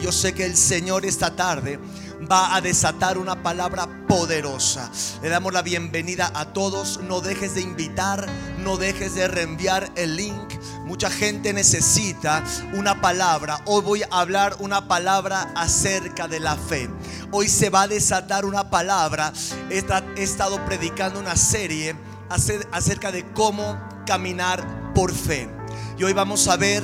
yo sé que el Señor esta tarde va a desatar una palabra poderosa. Le damos la bienvenida a todos. No dejes de invitar, no dejes de reenviar el link. Mucha gente necesita una palabra. Hoy voy a hablar una palabra acerca de la fe. Hoy se va a desatar una palabra. He estado predicando una serie acerca de cómo caminar por fe. Y hoy vamos a ver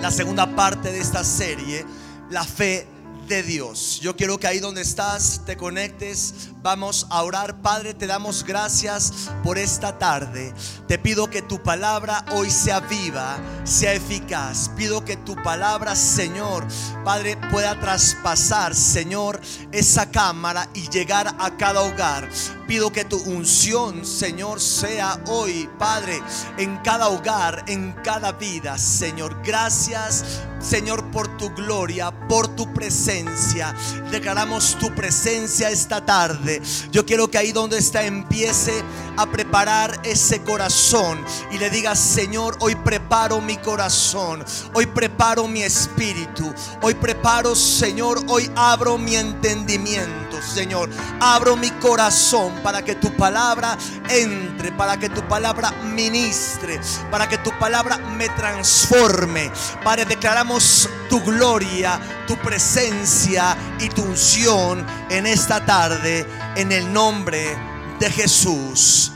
la segunda parte de esta serie, la fe de Dios. Yo quiero que ahí donde estás te conectes. Vamos a orar. Padre, te damos gracias por esta tarde. Te pido que tu palabra hoy sea viva, sea eficaz. Pido que tu palabra, Señor, Padre, pueda traspasar, Señor, esa cámara y llegar a cada hogar. Pido que tu unción, Señor, sea hoy, Padre, en cada hogar, en cada vida, Señor. Gracias, Señor, por tu gloria, por tu presencia. Declaramos tu presencia esta tarde. Yo quiero que ahí donde está empiece a preparar ese corazón y le diga, Señor, hoy preparo mi corazón, hoy preparo mi espíritu, hoy preparo, Señor, hoy abro mi entendimiento, Señor. Abro mi corazón para que tu palabra entre, para que tu palabra ministre, para que tu palabra me transforme. Padre, declaramos tu gloria, tu presencia y tu unción en esta tarde, en el nombre de Jesús.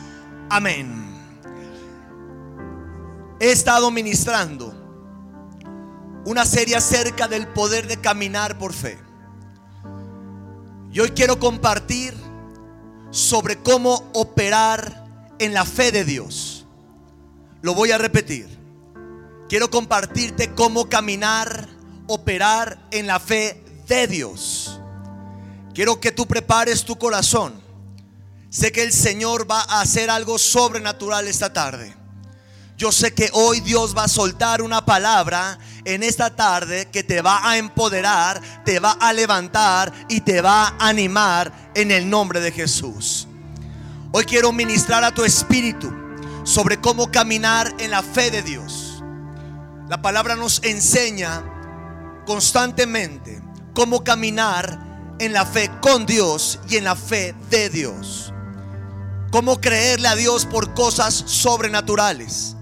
Amén. He estado ministrando una serie acerca del poder de caminar por fe. Y hoy quiero compartir sobre cómo operar en la fe de Dios. Lo voy a repetir. Quiero compartirte cómo caminar, operar en la fe de Dios. Quiero que tú prepares tu corazón. Sé que el Señor va a hacer algo sobrenatural esta tarde. Yo sé que hoy Dios va a soltar una palabra en esta tarde que te va a empoderar, te va a levantar y te va a animar en el nombre de Jesús. Hoy quiero ministrar a tu espíritu sobre cómo caminar en la fe de Dios. La palabra nos enseña constantemente cómo caminar en la fe con Dios y en la fe de Dios. Cómo creerle a Dios por cosas sobrenaturales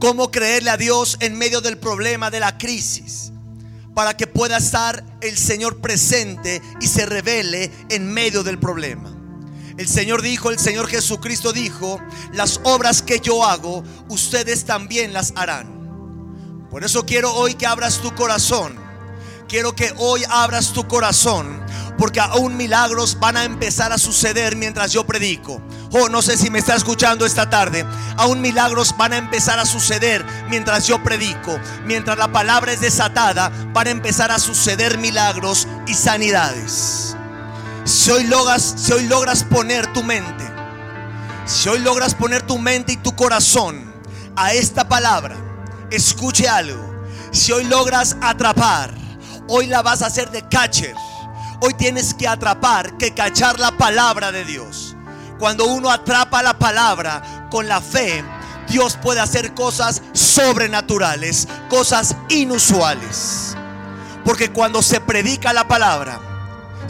cómo creerle a Dios en medio del problema, de la crisis, para que pueda estar el Señor presente y se revele en medio del problema. El Señor dijo, el Señor Jesucristo dijo, las obras que yo hago, ustedes también las harán. Por eso quiero hoy que abras tu corazón. Quiero que hoy abras tu corazón porque aún milagros van a empezar a suceder mientras yo predico. Oh, no sé si me está escuchando esta tarde. Aún milagros van a empezar a suceder mientras yo predico. Mientras la palabra es desatada, van a empezar a suceder milagros y sanidades. Si hoy logras, si hoy logras poner tu mente, si hoy logras poner tu mente y tu corazón a esta palabra, escuche algo. Si hoy logras atrapar, hoy la vas a hacer de catcher Hoy tienes que atrapar, que cachar la palabra de Dios. Cuando uno atrapa la palabra con la fe, Dios puede hacer cosas sobrenaturales, cosas inusuales. Porque cuando se predica la palabra,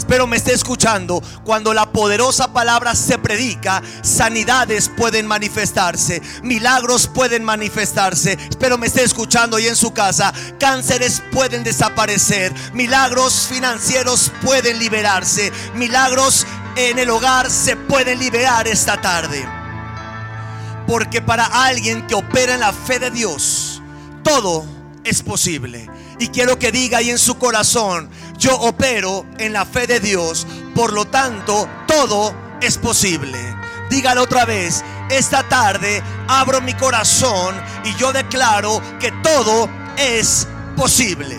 Espero me esté escuchando. Cuando la poderosa palabra se predica, sanidades pueden manifestarse, milagros pueden manifestarse. Espero me esté escuchando y en su casa, cánceres pueden desaparecer, milagros financieros pueden liberarse, milagros en el hogar se pueden liberar esta tarde. Porque para alguien que opera en la fe de Dios, todo es posible. Y quiero que diga ahí en su corazón, yo opero en la fe de Dios, por lo tanto, todo es posible. Dígalo otra vez, esta tarde abro mi corazón y yo declaro que todo es posible.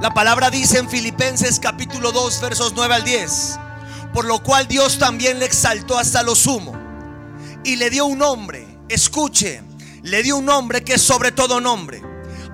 La palabra dice en Filipenses capítulo 2 versos 9 al 10, por lo cual Dios también le exaltó hasta lo sumo. Y le dio un nombre, escuche, le dio un nombre que es sobre todo nombre,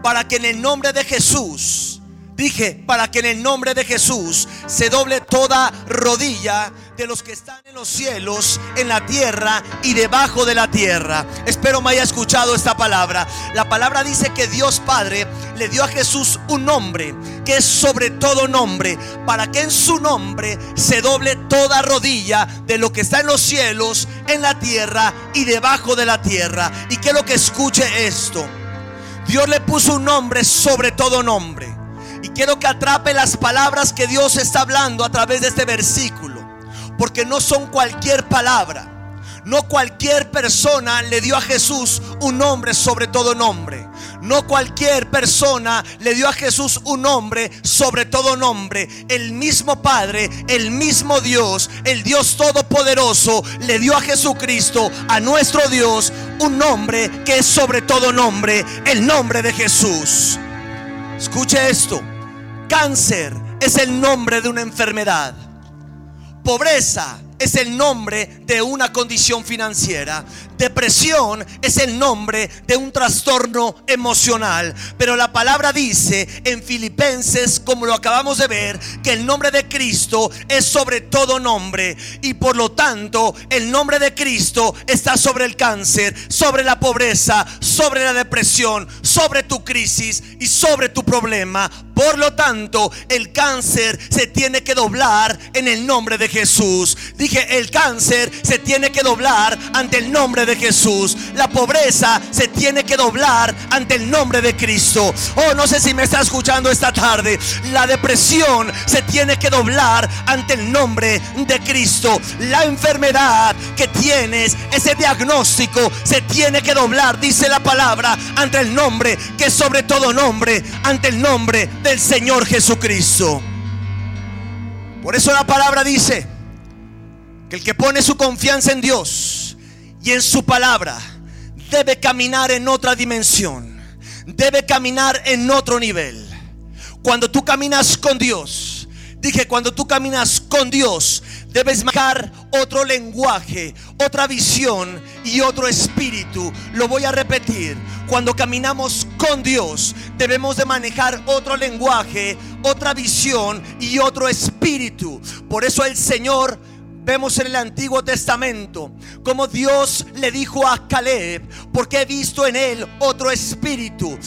para que en el nombre de Jesús Dije, para que en el nombre de Jesús se doble toda rodilla de los que están en los cielos, en la tierra y debajo de la tierra. Espero me haya escuchado esta palabra. La palabra dice que Dios Padre le dio a Jesús un nombre que es sobre todo nombre, para que en su nombre se doble toda rodilla de lo que está en los cielos, en la tierra y debajo de la tierra. Y quiero que escuche esto. Dios le puso un nombre sobre todo nombre. Y quiero que atrape las palabras que Dios está hablando a través de este versículo. Porque no son cualquier palabra. No cualquier persona le dio a Jesús un nombre sobre todo nombre. No cualquier persona le dio a Jesús un nombre sobre todo nombre. El mismo Padre, el mismo Dios, el Dios Todopoderoso, le dio a Jesucristo, a nuestro Dios, un nombre que es sobre todo nombre, el nombre de Jesús. Escuche esto. Cáncer es el nombre de una enfermedad. Pobreza es el nombre de una condición financiera. Depresión es el nombre de un trastorno emocional. Pero la palabra dice en Filipenses, como lo acabamos de ver, que el nombre de Cristo es sobre todo nombre. Y por lo tanto, el nombre de Cristo está sobre el cáncer, sobre la pobreza, sobre la depresión, sobre tu crisis y sobre tu problema. Por lo tanto, el cáncer se tiene que doblar en el nombre de Jesús. Dije, el cáncer se tiene que doblar ante el nombre de Jesús. La pobreza se tiene que doblar ante el nombre de Cristo. Oh, no sé si me está escuchando esta tarde. La depresión se tiene que doblar ante el nombre de Cristo. La enfermedad que tienes, ese diagnóstico, se tiene que doblar, dice la palabra, ante el nombre que sobre todo nombre, ante el nombre del Señor Jesucristo. Por eso la palabra dice que el que pone su confianza en Dios y en su palabra debe caminar en otra dimensión, debe caminar en otro nivel. Cuando tú caminas con Dios, dije, cuando tú caminas con Dios, debes marcar otro lenguaje, otra visión y otro espíritu. Lo voy a repetir. Cuando caminamos con Dios, debemos de manejar otro lenguaje, otra visión y otro espíritu. Por eso el Señor Vemos en el Antiguo Testamento como Dios le dijo a Caleb, porque he visto en él otro espíritu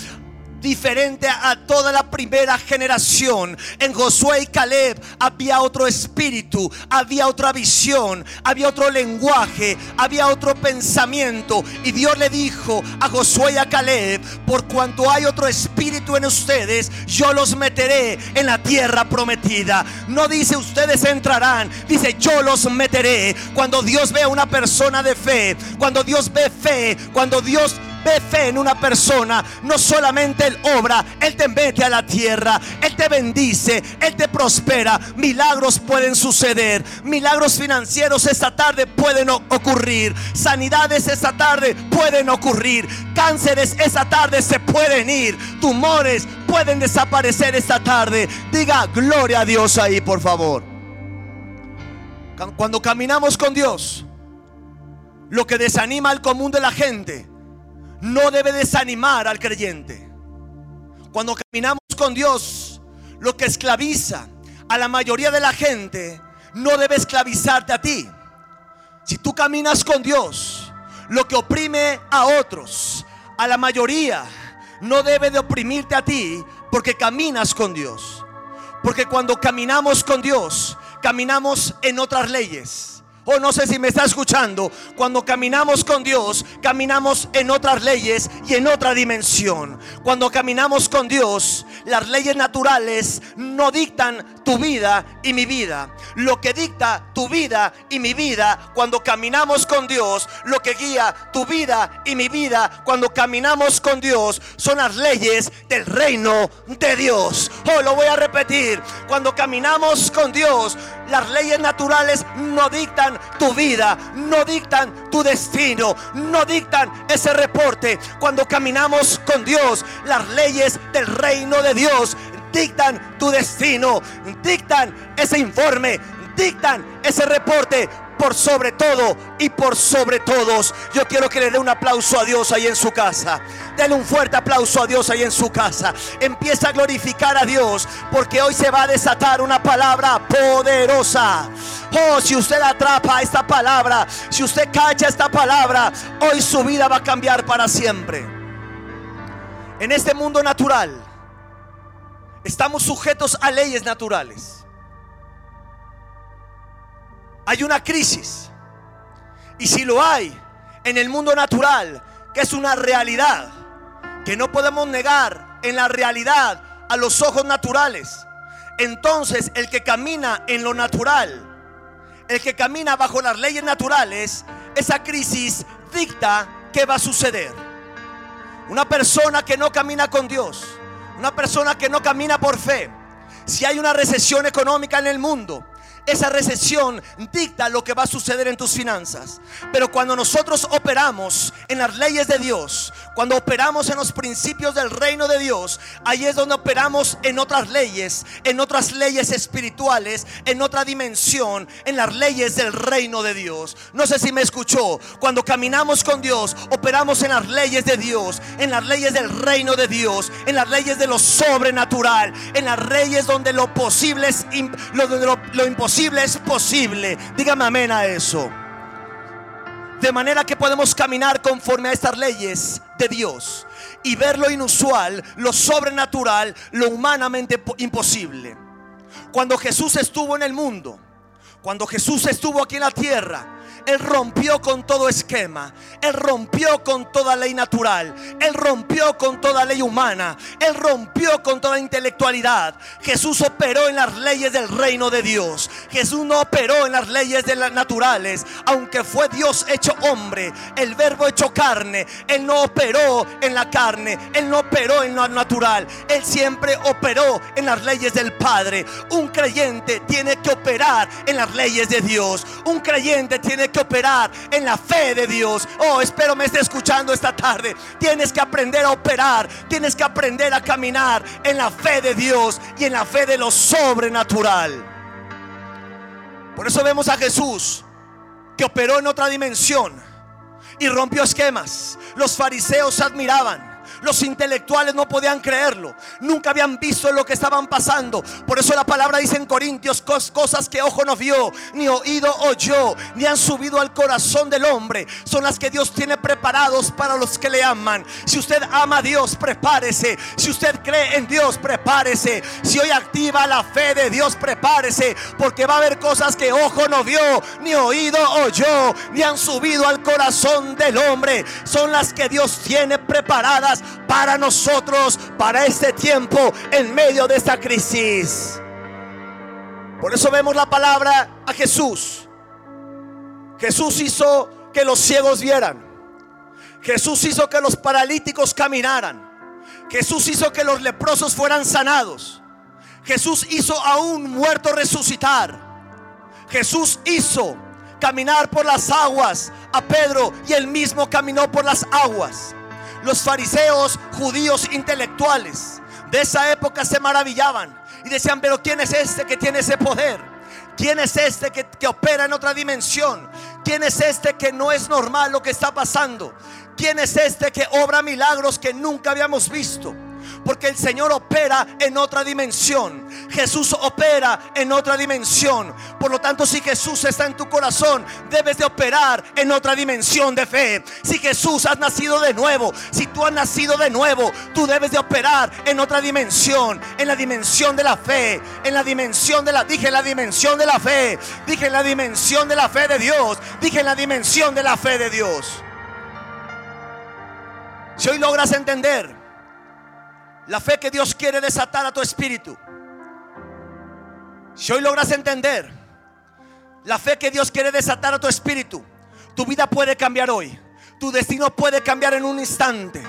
diferente a toda la primera generación. En Josué y Caleb había otro espíritu, había otra visión, había otro lenguaje, había otro pensamiento. Y Dios le dijo a Josué y a Caleb, por cuanto hay otro espíritu en ustedes, yo los meteré en la tierra prometida. No dice ustedes entrarán, dice yo los meteré. Cuando Dios ve a una persona de fe, cuando Dios ve fe, cuando Dios ve fe en una persona, no solamente Él obra, Él te mete a la tierra, Él te bendice, Él te prospera. Milagros pueden suceder, milagros financieros esta tarde pueden ocurrir, sanidades esta tarde pueden ocurrir, cánceres esta tarde se pueden ir, tumores pueden desaparecer esta tarde. Diga gloria a Dios ahí, por favor. Cuando caminamos con Dios, lo que desanima al común de la gente no debe desanimar al creyente. Cuando caminamos con Dios, lo que esclaviza a la mayoría de la gente no debe esclavizarte a ti. Si tú caminas con Dios, lo que oprime a otros, a la mayoría, no debe de oprimirte a ti porque caminas con Dios. Porque cuando caminamos con Dios, caminamos en otras leyes. O no sé si me está escuchando. Cuando caminamos con Dios, caminamos en otras leyes y en otra dimensión. Cuando caminamos con Dios, las leyes naturales no dictan tu vida y mi vida. Lo que dicta tu vida y mi vida cuando caminamos con Dios, lo que guía tu vida y mi vida cuando caminamos con Dios, son las leyes del reino de Dios. Oh, lo voy a repetir. Cuando caminamos con Dios, las leyes naturales no dictan tu vida, no dictan tu destino, no dictan ese reporte. Cuando caminamos con Dios, las leyes del reino de Dios dictan tu destino, dictan ese informe, dictan ese reporte por sobre todo y por sobre todos. Yo quiero que le dé un aplauso a Dios ahí en su casa. Dele un fuerte aplauso a Dios ahí en su casa. Empieza a glorificar a Dios porque hoy se va a desatar una palabra poderosa. Oh, si usted atrapa esta palabra, si usted cacha esta palabra, hoy su vida va a cambiar para siempre. En este mundo natural, estamos sujetos a leyes naturales. Hay una crisis. Y si lo hay en el mundo natural, que es una realidad, que no podemos negar en la realidad a los ojos naturales, entonces el que camina en lo natural, el que camina bajo las leyes naturales, esa crisis dicta qué va a suceder. Una persona que no camina con Dios, una persona que no camina por fe, si hay una recesión económica en el mundo, esa recesión dicta lo que va a suceder en tus finanzas. Pero cuando nosotros operamos en las leyes de Dios, cuando operamos en los principios del reino de Dios, ahí es donde operamos en otras leyes, en otras leyes espirituales, en otra dimensión, en las leyes del reino de Dios. No sé si me escuchó. Cuando caminamos con Dios, operamos en las leyes de Dios, en las leyes del reino de Dios, en las leyes de lo sobrenatural, en las leyes donde lo posible es lo, lo, lo imposible es posible. Dígame amén a eso. De manera que podemos caminar conforme a estas leyes de Dios y ver lo inusual, lo sobrenatural, lo humanamente imposible. Cuando Jesús estuvo en el mundo, cuando Jesús estuvo aquí en la tierra, él rompió con todo esquema. Él rompió con toda ley natural. Él rompió con toda ley humana. Él rompió con toda intelectualidad. Jesús operó en las leyes del reino de Dios. Jesús no operó en las leyes de las naturales. Aunque fue Dios hecho hombre, el verbo hecho carne. Él no operó en la carne. Él no operó en lo natural. Él siempre operó en las leyes del Padre. Un creyente tiene que operar en las leyes de Dios. Un creyente tiene que operar en la fe de Dios. Oh, espero me esté escuchando esta tarde. Tienes que aprender a operar, tienes que aprender a caminar en la fe de Dios y en la fe de lo sobrenatural. Por eso vemos a Jesús que operó en otra dimensión y rompió esquemas. Los fariseos admiraban. Los intelectuales no podían creerlo. Nunca habían visto lo que estaban pasando. Por eso la palabra dice en Corintios cosas que ojo no vio, ni oído oyó, ni han subido al corazón del hombre. Son las que Dios tiene preparados para los que le aman. Si usted ama a Dios, prepárese. Si usted cree en Dios, prepárese. Si hoy activa la fe de Dios, prepárese. Porque va a haber cosas que ojo no vio, ni oído oyó, ni han subido al corazón del hombre. Son las que Dios tiene preparadas para nosotros, para este tiempo, en medio de esta crisis. Por eso vemos la palabra a Jesús. Jesús hizo que los ciegos vieran. Jesús hizo que los paralíticos caminaran. Jesús hizo que los leprosos fueran sanados. Jesús hizo a un muerto resucitar. Jesús hizo caminar por las aguas a Pedro y él mismo caminó por las aguas los fariseos judíos intelectuales de esa época se maravillaban y decían, pero ¿quién es este que tiene ese poder? ¿Quién es este que, opera en otra dimensión? ¿Quién es este que no es normal lo que está pasando? ¿Quién es este que obra milagros que nunca habíamos visto? Porque el Señor opera en otra dimensión. Jesús opera en otra dimensión. Por lo tanto, si Jesús está en tu corazón, debes de operar en otra dimensión de fe. Si Jesús has nacido de nuevo, si tú has nacido de nuevo, tú debes de operar en otra dimensión, en la dimensión de la fe, en la dimensión de la, dije la dimensión de la fe, dije la dimensión de la fe de Dios, dije la dimensión de la fe de Dios. Si hoy logras entender la fe que Dios quiere desatar a tu espíritu. Si hoy logras entender la fe que Dios quiere desatar a tu espíritu, tu vida puede cambiar hoy. Tu destino puede cambiar en un instante.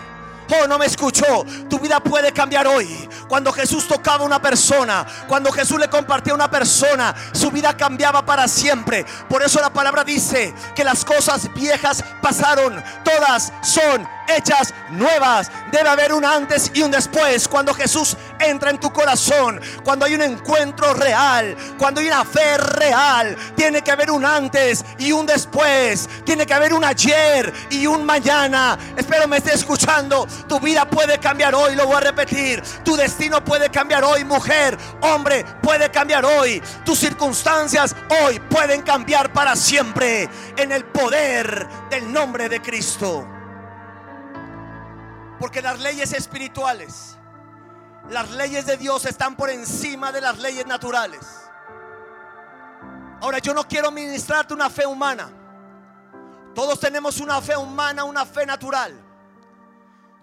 Oh, no me escuchó. Tu vida puede cambiar hoy. Cuando Jesús tocaba a una persona, cuando Jesús le compartía a una persona, su vida cambiaba para siempre. Por eso la palabra dice que las cosas viejas pasaron, todas son hechas nuevas. Debe haber un antes y un después. Cuando Jesús entra en tu corazón, cuando hay un encuentro real, cuando hay una fe real, tiene que haber un antes y un después, tiene que haber un ayer y un mañana. Espero me esté escuchando. Tu vida puede cambiar hoy, lo voy a repetir. Tu destino puede cambiar hoy, mujer, hombre, puede cambiar hoy. Tus circunstancias hoy pueden cambiar para siempre en el poder del nombre de Cristo. Porque las leyes espirituales, las leyes de Dios están por encima de las leyes naturales. Ahora yo no quiero ministrarte una fe humana. Todos tenemos una fe humana, una fe natural.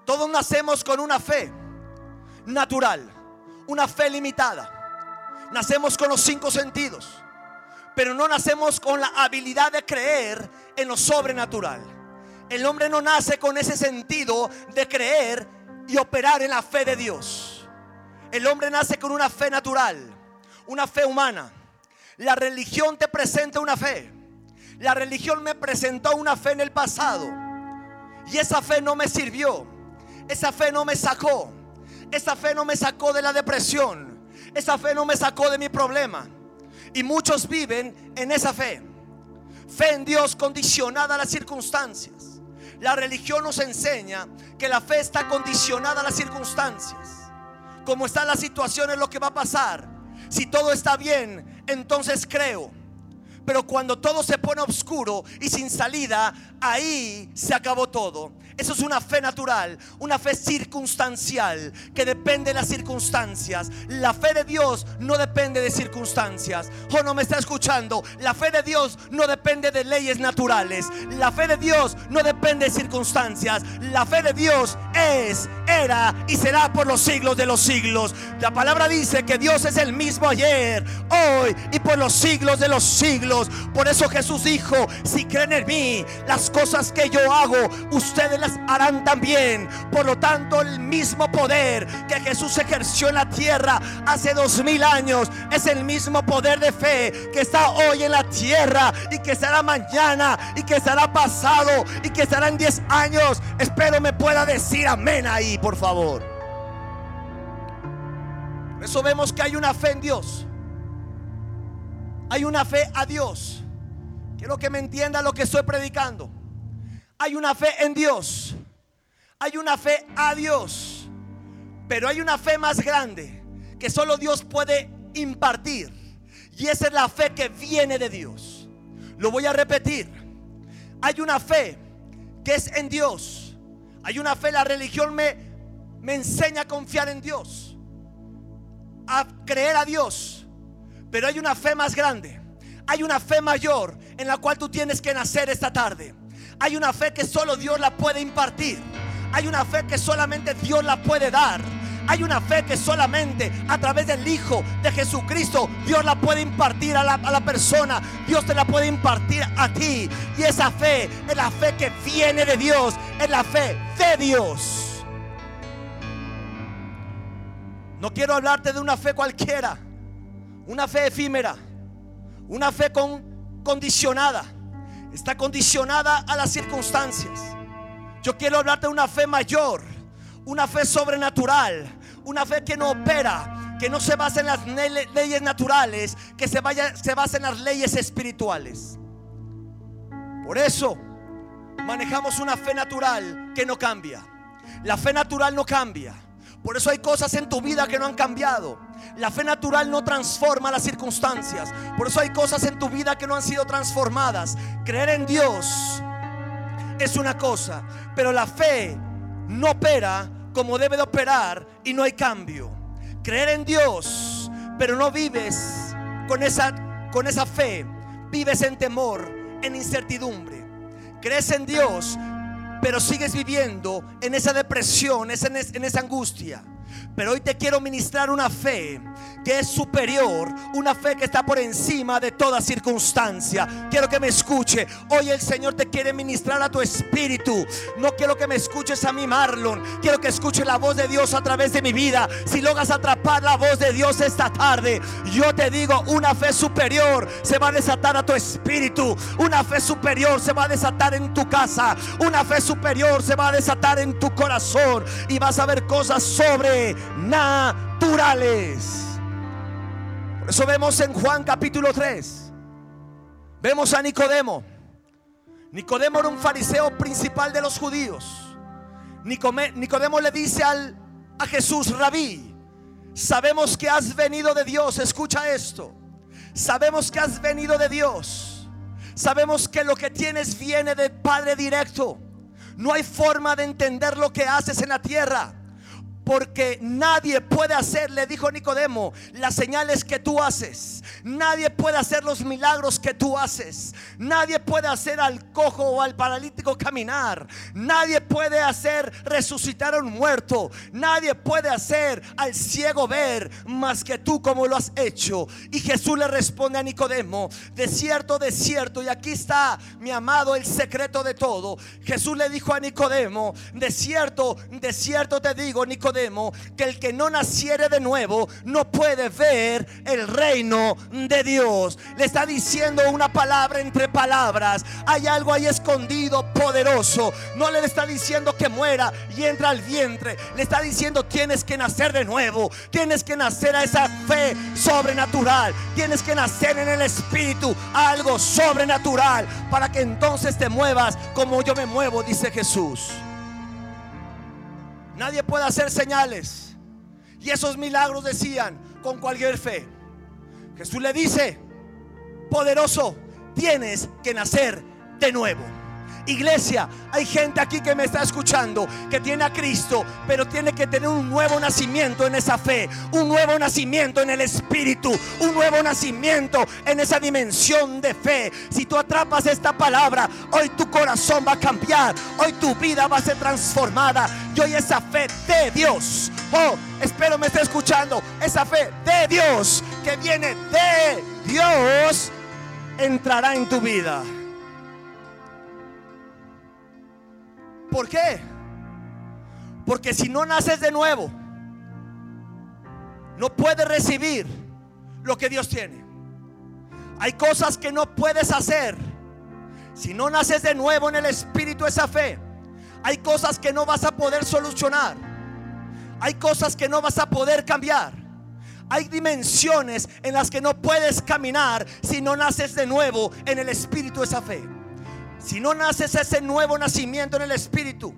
Todos nacemos con una fe natural, una fe limitada. Nacemos con los cinco sentidos, pero no nacemos con la habilidad de creer en lo sobrenatural. El hombre no nace con ese sentido de creer y operar en la fe de Dios. El hombre nace con una fe natural, una fe humana. La religión te presenta una fe. La religión me presentó una fe en el pasado. Y esa fe no me sirvió. Esa fe no me sacó. Esa fe no me sacó de la depresión. Esa fe no me sacó de mi problema. Y muchos viven en esa fe. Fe en Dios condicionada a las circunstancias. La religión nos enseña que la fe está condicionada a las circunstancias. Como está la situación es lo que va a pasar. Si todo está bien, entonces creo. Pero cuando todo se pone oscuro y sin salida, ahí se acabó todo. Eso es una fe natural, una fe circunstancial que depende de las circunstancias. La fe de Dios no depende de circunstancias. O oh, no me está escuchando. La fe de Dios no depende de leyes naturales. La fe de Dios no depende de circunstancias. La fe de Dios es, era y será por los siglos de los siglos. La palabra dice que Dios es el mismo ayer, hoy y por los siglos de los siglos. Por eso Jesús dijo, si creen en mí, las cosas que yo hago, ustedes harán también. Por lo tanto, el mismo poder que Jesús ejerció en la tierra hace dos mil años es el mismo poder de fe que está hoy en la tierra y que estará mañana y que estará pasado y que estará en diez años. Espero me pueda decir amén ahí, por favor. Por eso vemos que hay una fe en Dios. Hay una fe a Dios. Quiero que me entienda lo que estoy predicando. Hay una fe en Dios. Hay una fe a Dios. Pero hay una fe más grande que solo Dios puede impartir. Y esa es la fe que viene de Dios. Lo voy a repetir. Hay una fe que es en Dios. Hay una fe, la religión me, me enseña a confiar en Dios. A creer a Dios. Pero hay una fe más grande. Hay una fe mayor en la cual tú tienes que nacer esta tarde. Hay una fe que solo Dios la puede impartir. Hay una fe que solamente Dios la puede dar. Hay una fe que solamente a través del Hijo de Jesucristo Dios la puede impartir a la, a la, persona. Dios te la puede impartir a ti. Y esa fe es la fe que viene de Dios. Es la fe de Dios. No quiero hablarte de una fe cualquiera. Una fe efímera. Una fe con, condicionada está condicionada a las circunstancias. Yo quiero hablarte de una fe mayor, una fe sobrenatural, una fe que no opera, que no se basa en las leyes naturales, que se, vaya, se basa en las leyes espirituales. Por eso manejamos una fe natural que no cambia. La fe natural no cambia. Por eso hay cosas en tu vida que no han cambiado. La fe natural no transforma las circunstancias. Por eso hay cosas en tu vida que no han sido transformadas. Creer en Dios es una cosa, pero la fe no opera como debe de operar y no hay cambio. Creer en Dios, pero no vives con esa, con esa fe. Vives en temor, en incertidumbre. Crees en Dios, pero sigues viviendo en esa depresión, en esa angustia. Pero hoy te quiero ministrar una fe que es superior, una fe que está por encima de toda circunstancia. Quiero que me escuche. Hoy el Señor te quiere ministrar a tu espíritu. No quiero que me escuches a mí, Marlon. Quiero que escuche la voz de Dios a través de mi vida. Si logras atrapar la voz de Dios esta tarde, yo te digo, una fe superior se va a desatar a tu espíritu. Una fe superior se va a desatar en tu casa. Una fe superior se va a desatar en tu corazón. Y vas a ver cosas sobrenaturales. Eso vemos en Juan capítulo 3. Vemos a Nicodemo. Nicodemo era un fariseo principal de los judíos. Nicodemo le dice al, a Jesús, rabí, sabemos que has venido de Dios. Escucha esto. Sabemos que has venido de Dios. Sabemos que lo que tienes viene del Padre directo. No hay forma de entender lo que haces en la tierra. Porque nadie puede hacer, le dijo Nicodemo, las señales que tú haces. Nadie puede hacer los milagros que tú haces. Nadie puede hacer al cojo o al paralítico caminar. Nadie puede hacer resucitar a un muerto. Nadie puede hacer al ciego ver más que tú como lo has hecho. Y Jesús le responde a Nicodemo, de cierto, de cierto. Y aquí está, mi amado, el secreto de todo. Jesús le dijo a Nicodemo, de cierto, de cierto te digo, Nicodemo, que el que no naciere de nuevo no puede ver el reino de Dios. Le está diciendo una palabra entre palabras. Hay algo ahí escondido, poderoso. No le está diciendo que muera y entra al vientre. Le está diciendo tienes que nacer de nuevo. Tienes que nacer a esa fe sobrenatural. Tienes que nacer en el Espíritu. Algo sobrenatural. Para que entonces te muevas como yo me muevo, dice Jesús. Nadie puede hacer señales. Y esos milagros decían con cualquier fe. Jesús le dice, poderoso, tienes que nacer de nuevo. Iglesia, hay gente aquí que me está escuchando que tiene a Cristo, pero tiene que tener un nuevo nacimiento en esa fe, un nuevo nacimiento en el Espíritu, un nuevo nacimiento en esa dimensión de fe. Si tú atrapas esta palabra, hoy tu corazón va a cambiar, hoy tu vida va a ser transformada y hoy esa fe de Dios, oh, espero me esté escuchando, esa fe de Dios que viene de Dios entrará en tu vida. ¿Por qué? Porque si no naces de nuevo, no puedes recibir lo que Dios tiene. Hay cosas que no puedes hacer si no naces de nuevo en el espíritu esa fe. Hay cosas que no vas a poder solucionar. Hay cosas que no vas a poder cambiar. Hay dimensiones en las que no puedes caminar si no naces de nuevo en el espíritu esa fe. Si no naces ese nuevo nacimiento en el Espíritu,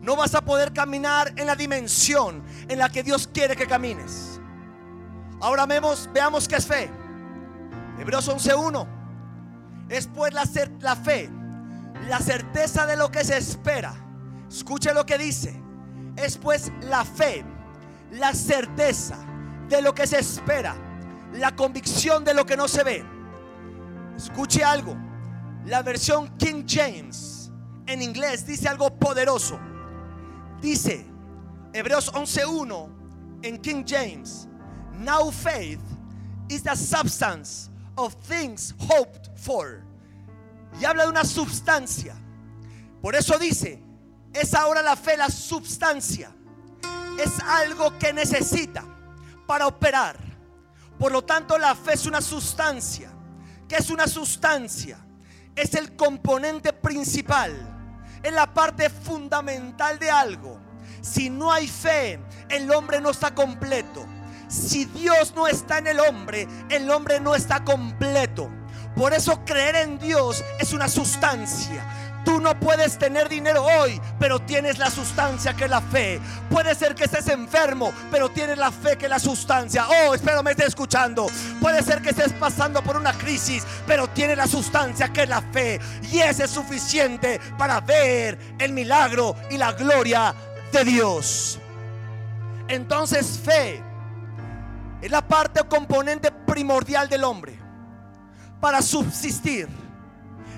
no vas a poder caminar en la dimensión en la que Dios quiere que camines. Ahora vemos, veamos qué es fe. Hebreos 11.1. Es pues la, la fe, la certeza de lo que se espera. Escuche lo que dice. Es pues la fe, la certeza de lo que se espera, la convicción de lo que no se ve. Escuche algo. La versión King James en inglés dice algo poderoso. Dice Hebreos 11:1 en King James, Now faith is the substance of things hoped for. Y habla de una substancia. Por eso dice, es ahora la fe la substancia. Es algo que necesita para operar. Por lo tanto, la fe es una sustancia. ¿Qué es una sustancia? es el componente principal, es la parte fundamental de algo. Si no hay fe, el hombre no está completo. Si Dios no está en el hombre, el hombre no está completo. Por eso creer en Dios es una sustancia. Tú no puedes tener dinero hoy, pero tienes la sustancia que es la fe. Puede ser que estés enfermo, pero tienes la fe que es la sustancia. Oh, espero me estés escuchando. Puede ser que estés pasando por una crisis, pero tienes la sustancia que es la fe. Y ese es suficiente para ver el milagro y la gloria de Dios. Entonces fe es la parte o componente primordial del hombre para subsistir.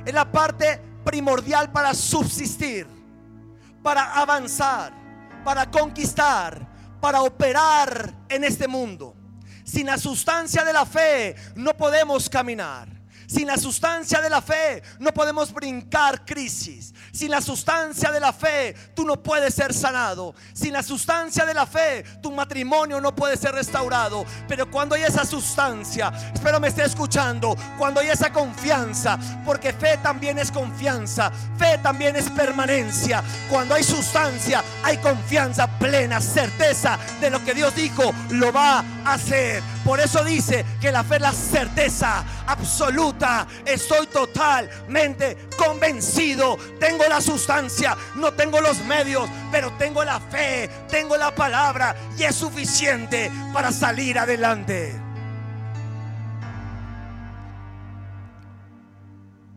Es la parte primordial para subsistir, para avanzar, para conquistar, para operar en este mundo. Sin la sustancia de la fe no podemos caminar. Sin la sustancia de la fe no podemos brincar crisis. Sin la sustancia de la fe tú no puedes ser sanado. Sin la sustancia de la fe tu matrimonio no puede ser restaurado. Pero cuando hay esa sustancia, espero me esté escuchando, cuando hay esa confianza, porque fe también es confianza, fe también es permanencia. Cuando hay sustancia, hay confianza plena, certeza de lo que Dios dijo, lo va a hacer. Por eso dice que la fe es la certeza absoluta. Estoy totalmente convencido. Tengo la sustancia, no tengo los medios, pero tengo la fe, tengo la palabra y es suficiente para salir adelante.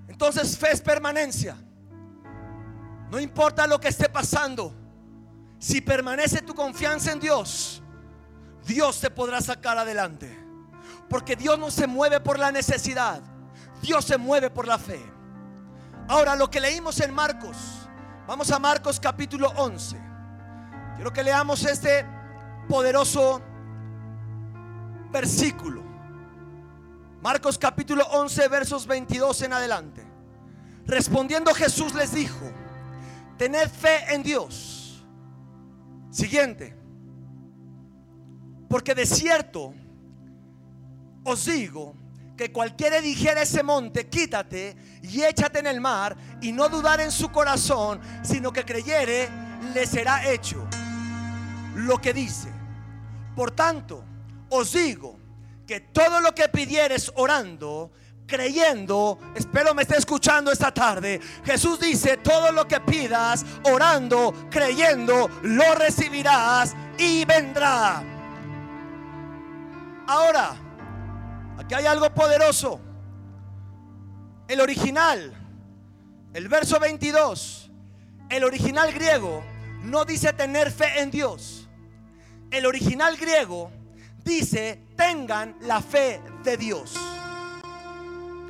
Entonces fe es permanencia. No importa lo que esté pasando. Si permanece tu confianza en Dios, Dios te podrá sacar adelante. Porque Dios no se mueve por la necesidad. Dios se mueve por la fe. Ahora lo que leímos en Marcos. Vamos a Marcos capítulo 11. Quiero que leamos este poderoso versículo. Marcos capítulo 11 versos 22 en adelante. Respondiendo Jesús les dijo, tened fe en Dios. Siguiente. Porque de cierto os digo que cualquiera dijera ese monte, quítate y échate en el mar, y no dudar en su corazón, sino que creyere, le será hecho lo que dice. Por tanto, os digo que todo lo que pidieres orando, creyendo, espero me esté escuchando esta tarde. Jesús dice, todo lo que pidas orando, creyendo, lo recibirás y vendrá. Ahora, aquí hay algo poderoso. El original, el verso 22, el original griego no dice tener fe en Dios. El original griego dice tengan la fe de Dios.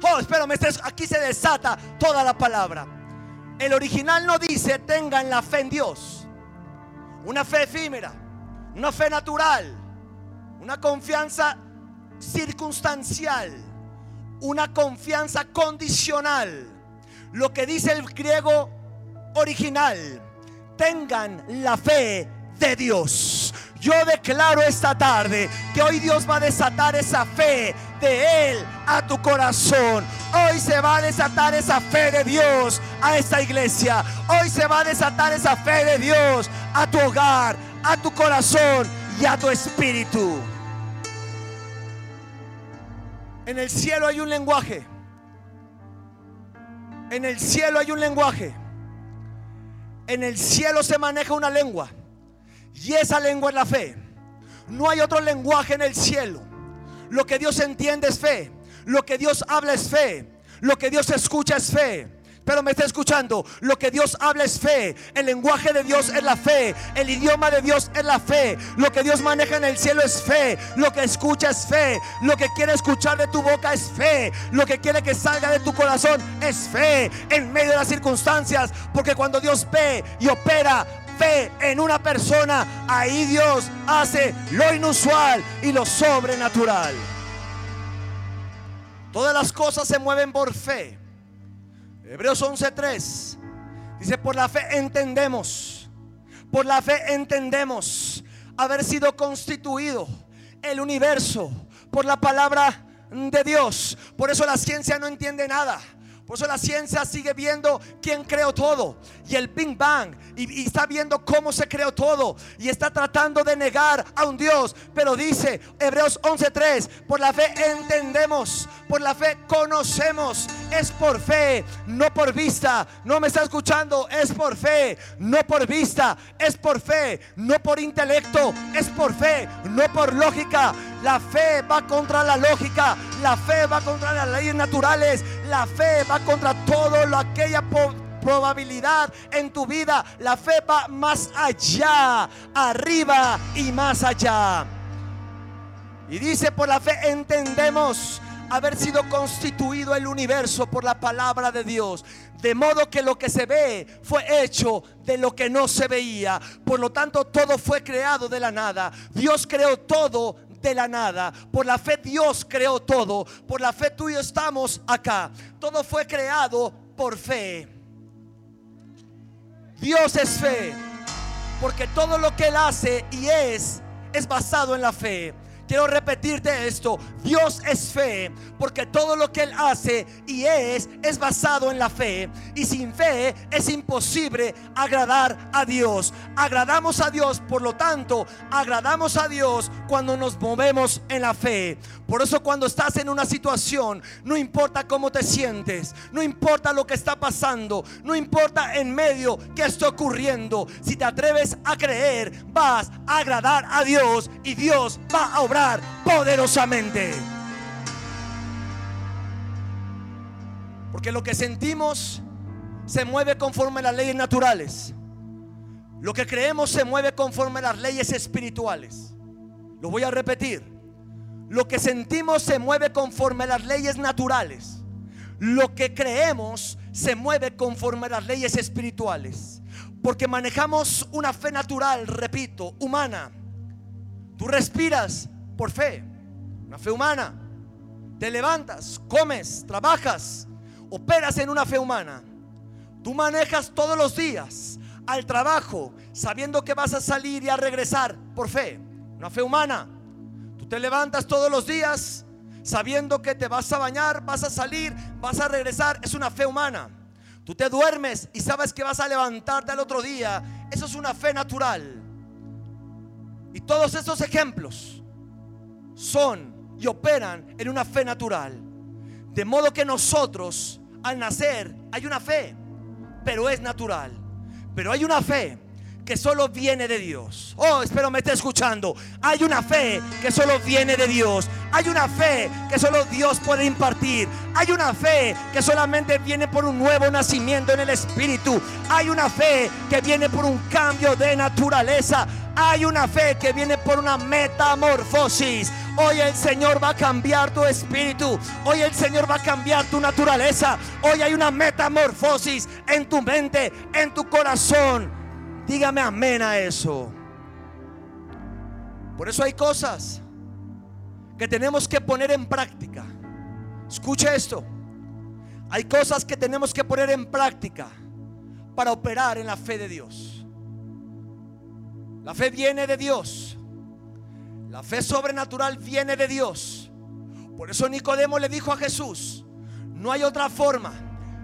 Oh, espero, aquí se desata toda la palabra. El original no dice tengan la fe en Dios. Una fe efímera, una fe natural, una confianza circunstancial, una confianza condicional. Lo que dice el griego original, tengan la fe de Dios. Yo declaro esta tarde que hoy Dios va a desatar esa fe de Él a tu corazón. Hoy se va a desatar esa fe de Dios a esta iglesia. Hoy se va a desatar esa fe de Dios a tu hogar, a tu corazón y a tu espíritu. En el cielo hay un lenguaje. En el cielo hay un lenguaje. En el cielo se maneja una lengua. Y esa lengua es la fe. No hay otro lenguaje en el cielo. Lo que Dios entiende es fe. Lo que Dios habla es fe. Lo que Dios escucha es fe pero me está escuchando. Lo que Dios habla es fe. El lenguaje de Dios es la fe. El idioma de Dios es la fe. Lo que Dios maneja en el cielo es fe. Lo que escucha es fe. Lo que quiere escuchar de tu boca es fe. Lo que quiere que salga de tu corazón es fe. En medio de las circunstancias. Porque cuando Dios ve y opera fe en una persona, ahí Dios hace lo inusual y lo sobrenatural. Todas las cosas se mueven por fe. Hebreos 11:3 dice, por la fe entendemos, por la fe entendemos haber sido constituido el universo por la palabra de Dios. Por eso la ciencia no entiende nada. Por eso la ciencia sigue viendo quién creó todo y el Big Bang y, está viendo cómo se creó todo y está tratando de negar a un Dios. Pero dice Hebreos 11:3, por la fe entendemos, por la fe conocemos, es por fe, no por vista. No me está escuchando, es por fe, no por vista, es por fe, no por intelecto, es por fe, no por lógica. La fe va contra la lógica, la fe va contra las leyes naturales, la fe va contra todo lo aquella probabilidad en tu vida. La fe va más allá, arriba y más allá. Y dice, por la fe entendemos haber sido constituido el universo por la palabra de Dios. De modo que lo que se ve fue hecho de lo que no se veía. Por lo tanto, todo fue creado de la nada. Dios creó todo de la nada. Por la fe Dios creó todo. Por la fe tú y estamos acá. Todo fue creado por fe. Dios es fe. Porque todo lo que Él hace y es es basado en la fe. Quiero repetirte esto. Dios es fe porque todo lo que Él hace y es es basado en la fe. Y sin fe es imposible agradar a Dios. Agradamos a Dios, por lo tanto, agradamos a Dios cuando nos movemos en la fe. Por eso cuando estás en una situación, no importa cómo te sientes, no importa lo que está pasando, no importa en medio que está ocurriendo, si te atreves a creer, vas a agradar a Dios y Dios va a obrar poderosamente. Porque lo que sentimos se mueve conforme a las leyes naturales. Lo que creemos se mueve conforme a las leyes espirituales. Lo voy a repetir. Lo que sentimos se mueve conforme a las leyes naturales. Lo que creemos se mueve conforme a las leyes espirituales. Porque manejamos una fe natural, repito, humana. Tú respiras por fe, una fe humana. Te levantas, comes, trabajas, operas en una fe humana. Tú manejas todos los días al trabajo sabiendo que vas a salir y a regresar por fe, una fe humana. Te levantas todos los días sabiendo que te vas a bañar, vas a salir, vas a regresar, es una fe humana. Tú te duermes y sabes que vas a levantarte al otro día, eso es una fe natural. Y todos esos ejemplos son y operan en una fe natural. De modo que nosotros al nacer hay una fe, pero es natural. Pero hay una fe que solo viene de Dios. Oh, espero me esté escuchando. Hay una fe que solo viene de Dios. Hay una fe que solo Dios puede impartir. Hay una fe que solamente viene por un nuevo nacimiento en el Espíritu. Hay una fe que viene por un cambio de naturaleza. Hay una fe que viene por una metamorfosis. Hoy el Señor va a cambiar tu espíritu. Hoy el Señor va a cambiar tu naturaleza. Hoy hay una metamorfosis en tu mente, en tu corazón. Dígame amén a eso. Por eso hay cosas que tenemos que poner en práctica. Escuche esto. Hay cosas que tenemos que poner en práctica para operar en la fe de Dios. La fe viene de Dios. La fe sobrenatural viene de Dios. Por eso Nicodemo le dijo a Jesús, no hay otra forma.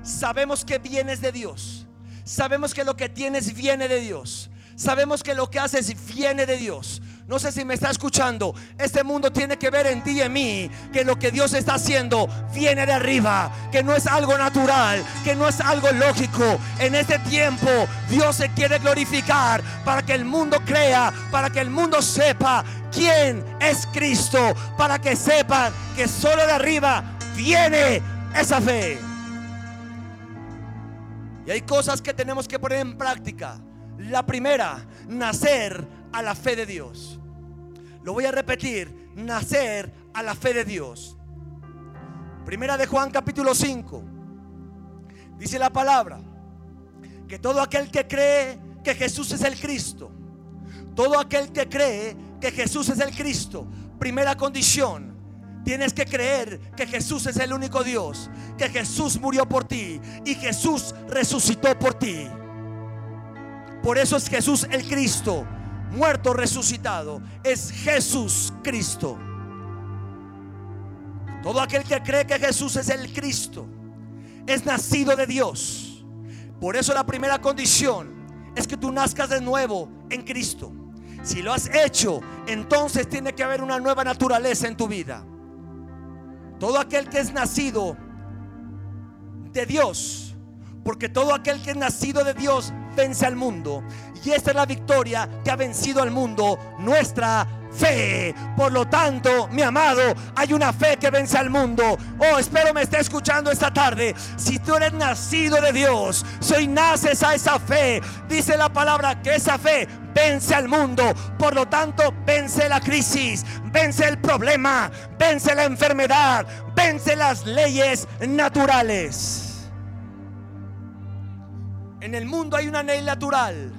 Sabemos que vienes de Dios. Sabemos que lo que tienes viene de Dios. Sabemos que lo que haces viene de Dios. No sé si me está escuchando. Este mundo tiene que ver en ti y en mí que lo que Dios está haciendo viene de arriba, que no es algo natural, que no es algo lógico. En este tiempo Dios se quiere glorificar para que el mundo crea, para que el mundo sepa quién es Cristo, para que sepan que solo de arriba viene esa fe. Y hay cosas que tenemos que poner en práctica. La primera, nacer a la fe de Dios. Lo voy a repetir, nacer a la fe de Dios. Primera de Juan capítulo 5. Dice la palabra que todo aquel que cree que Jesús es el Cristo, todo aquel que cree que Jesús es el Cristo, primera condición, tienes que creer que Jesús es el único Dios, que Jesús murió por ti y Jesús resucitó por ti. Por eso es Jesús el Cristo muerto, resucitado, es Jesús Cristo. Todo aquel que cree que Jesús es el Cristo es nacido de Dios. Por eso la primera condición es que tú nazcas de nuevo en Cristo. Si lo has hecho, entonces tiene que haber una nueva naturaleza en tu vida. Todo aquel que es nacido de Dios, porque todo aquel que es nacido de Dios vence al mundo. Y esta es la victoria que ha vencido al mundo, nuestra fe. Por lo tanto, mi amado, hay una fe que vence al mundo. Oh, espero me esté escuchando esta tarde. Si tú eres nacido de Dios, si naces a esa fe, dice la palabra que esa fe vence al mundo. Por lo tanto, vence la crisis, vence el problema, vence la enfermedad, vence las leyes naturales. En el mundo hay una ley natural.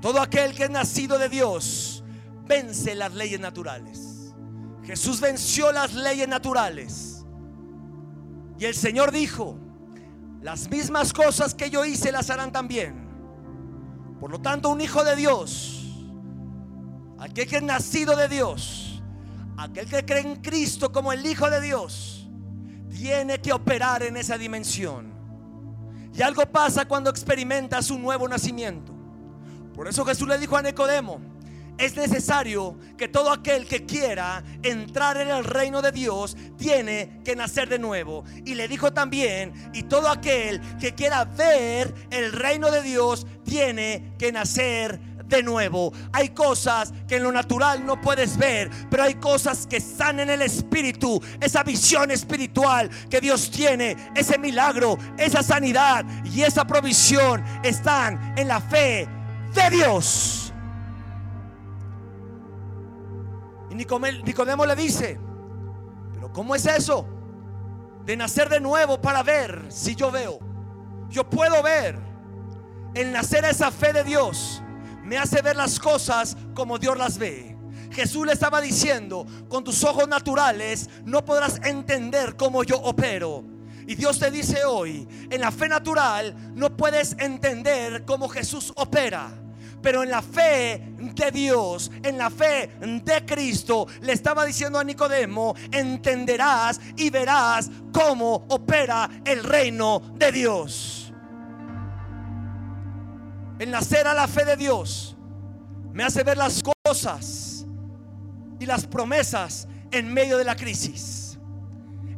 Todo aquel que es nacido de Dios vence las leyes naturales. Jesús venció las leyes naturales. Y el Señor dijo, las mismas cosas que yo hice las harán también. Por lo tanto, un hijo de Dios, aquel que es nacido de Dios, aquel que cree en Cristo como el Hijo de Dios, tiene que operar en esa dimensión. Y algo pasa cuando experimentas un nuevo nacimiento. Por eso Jesús le dijo a Nicodemo, es necesario que todo aquel que quiera entrar en el reino de Dios tiene que nacer de nuevo. Y le dijo también, y todo aquel que quiera ver el reino de Dios tiene que nacer de nuevo. Hay cosas que en lo natural no puedes ver, pero hay cosas que están en el espíritu, esa visión espiritual que Dios tiene, ese milagro, esa sanidad y esa provisión están en la fe de Dios. Y Nicodemo le dice, pero ¿cómo es eso? De nacer de nuevo para ver si yo veo. Yo puedo ver. El nacer a esa fe de Dios me hace ver las cosas como Dios las ve. Jesús le estaba diciendo, con tus ojos naturales no podrás entender cómo yo opero. Y Dios te dice hoy, en la fe natural no puedes entender cómo Jesús opera. Pero en la fe de Dios, en la fe de Cristo, le estaba diciendo a Nicodemo, entenderás y verás cómo opera el reino de Dios. El nacer a la fe de Dios me hace ver las cosas y las promesas en medio de la crisis.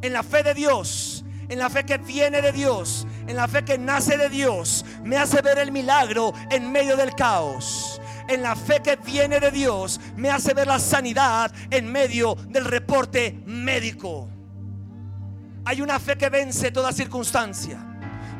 En la fe de Dios, en la fe que viene de Dios, en la fe que nace de Dios, me hace ver el milagro en medio del caos. En la fe que viene de Dios, me hace ver la sanidad en medio del reporte médico. Hay una fe que vence toda circunstancia.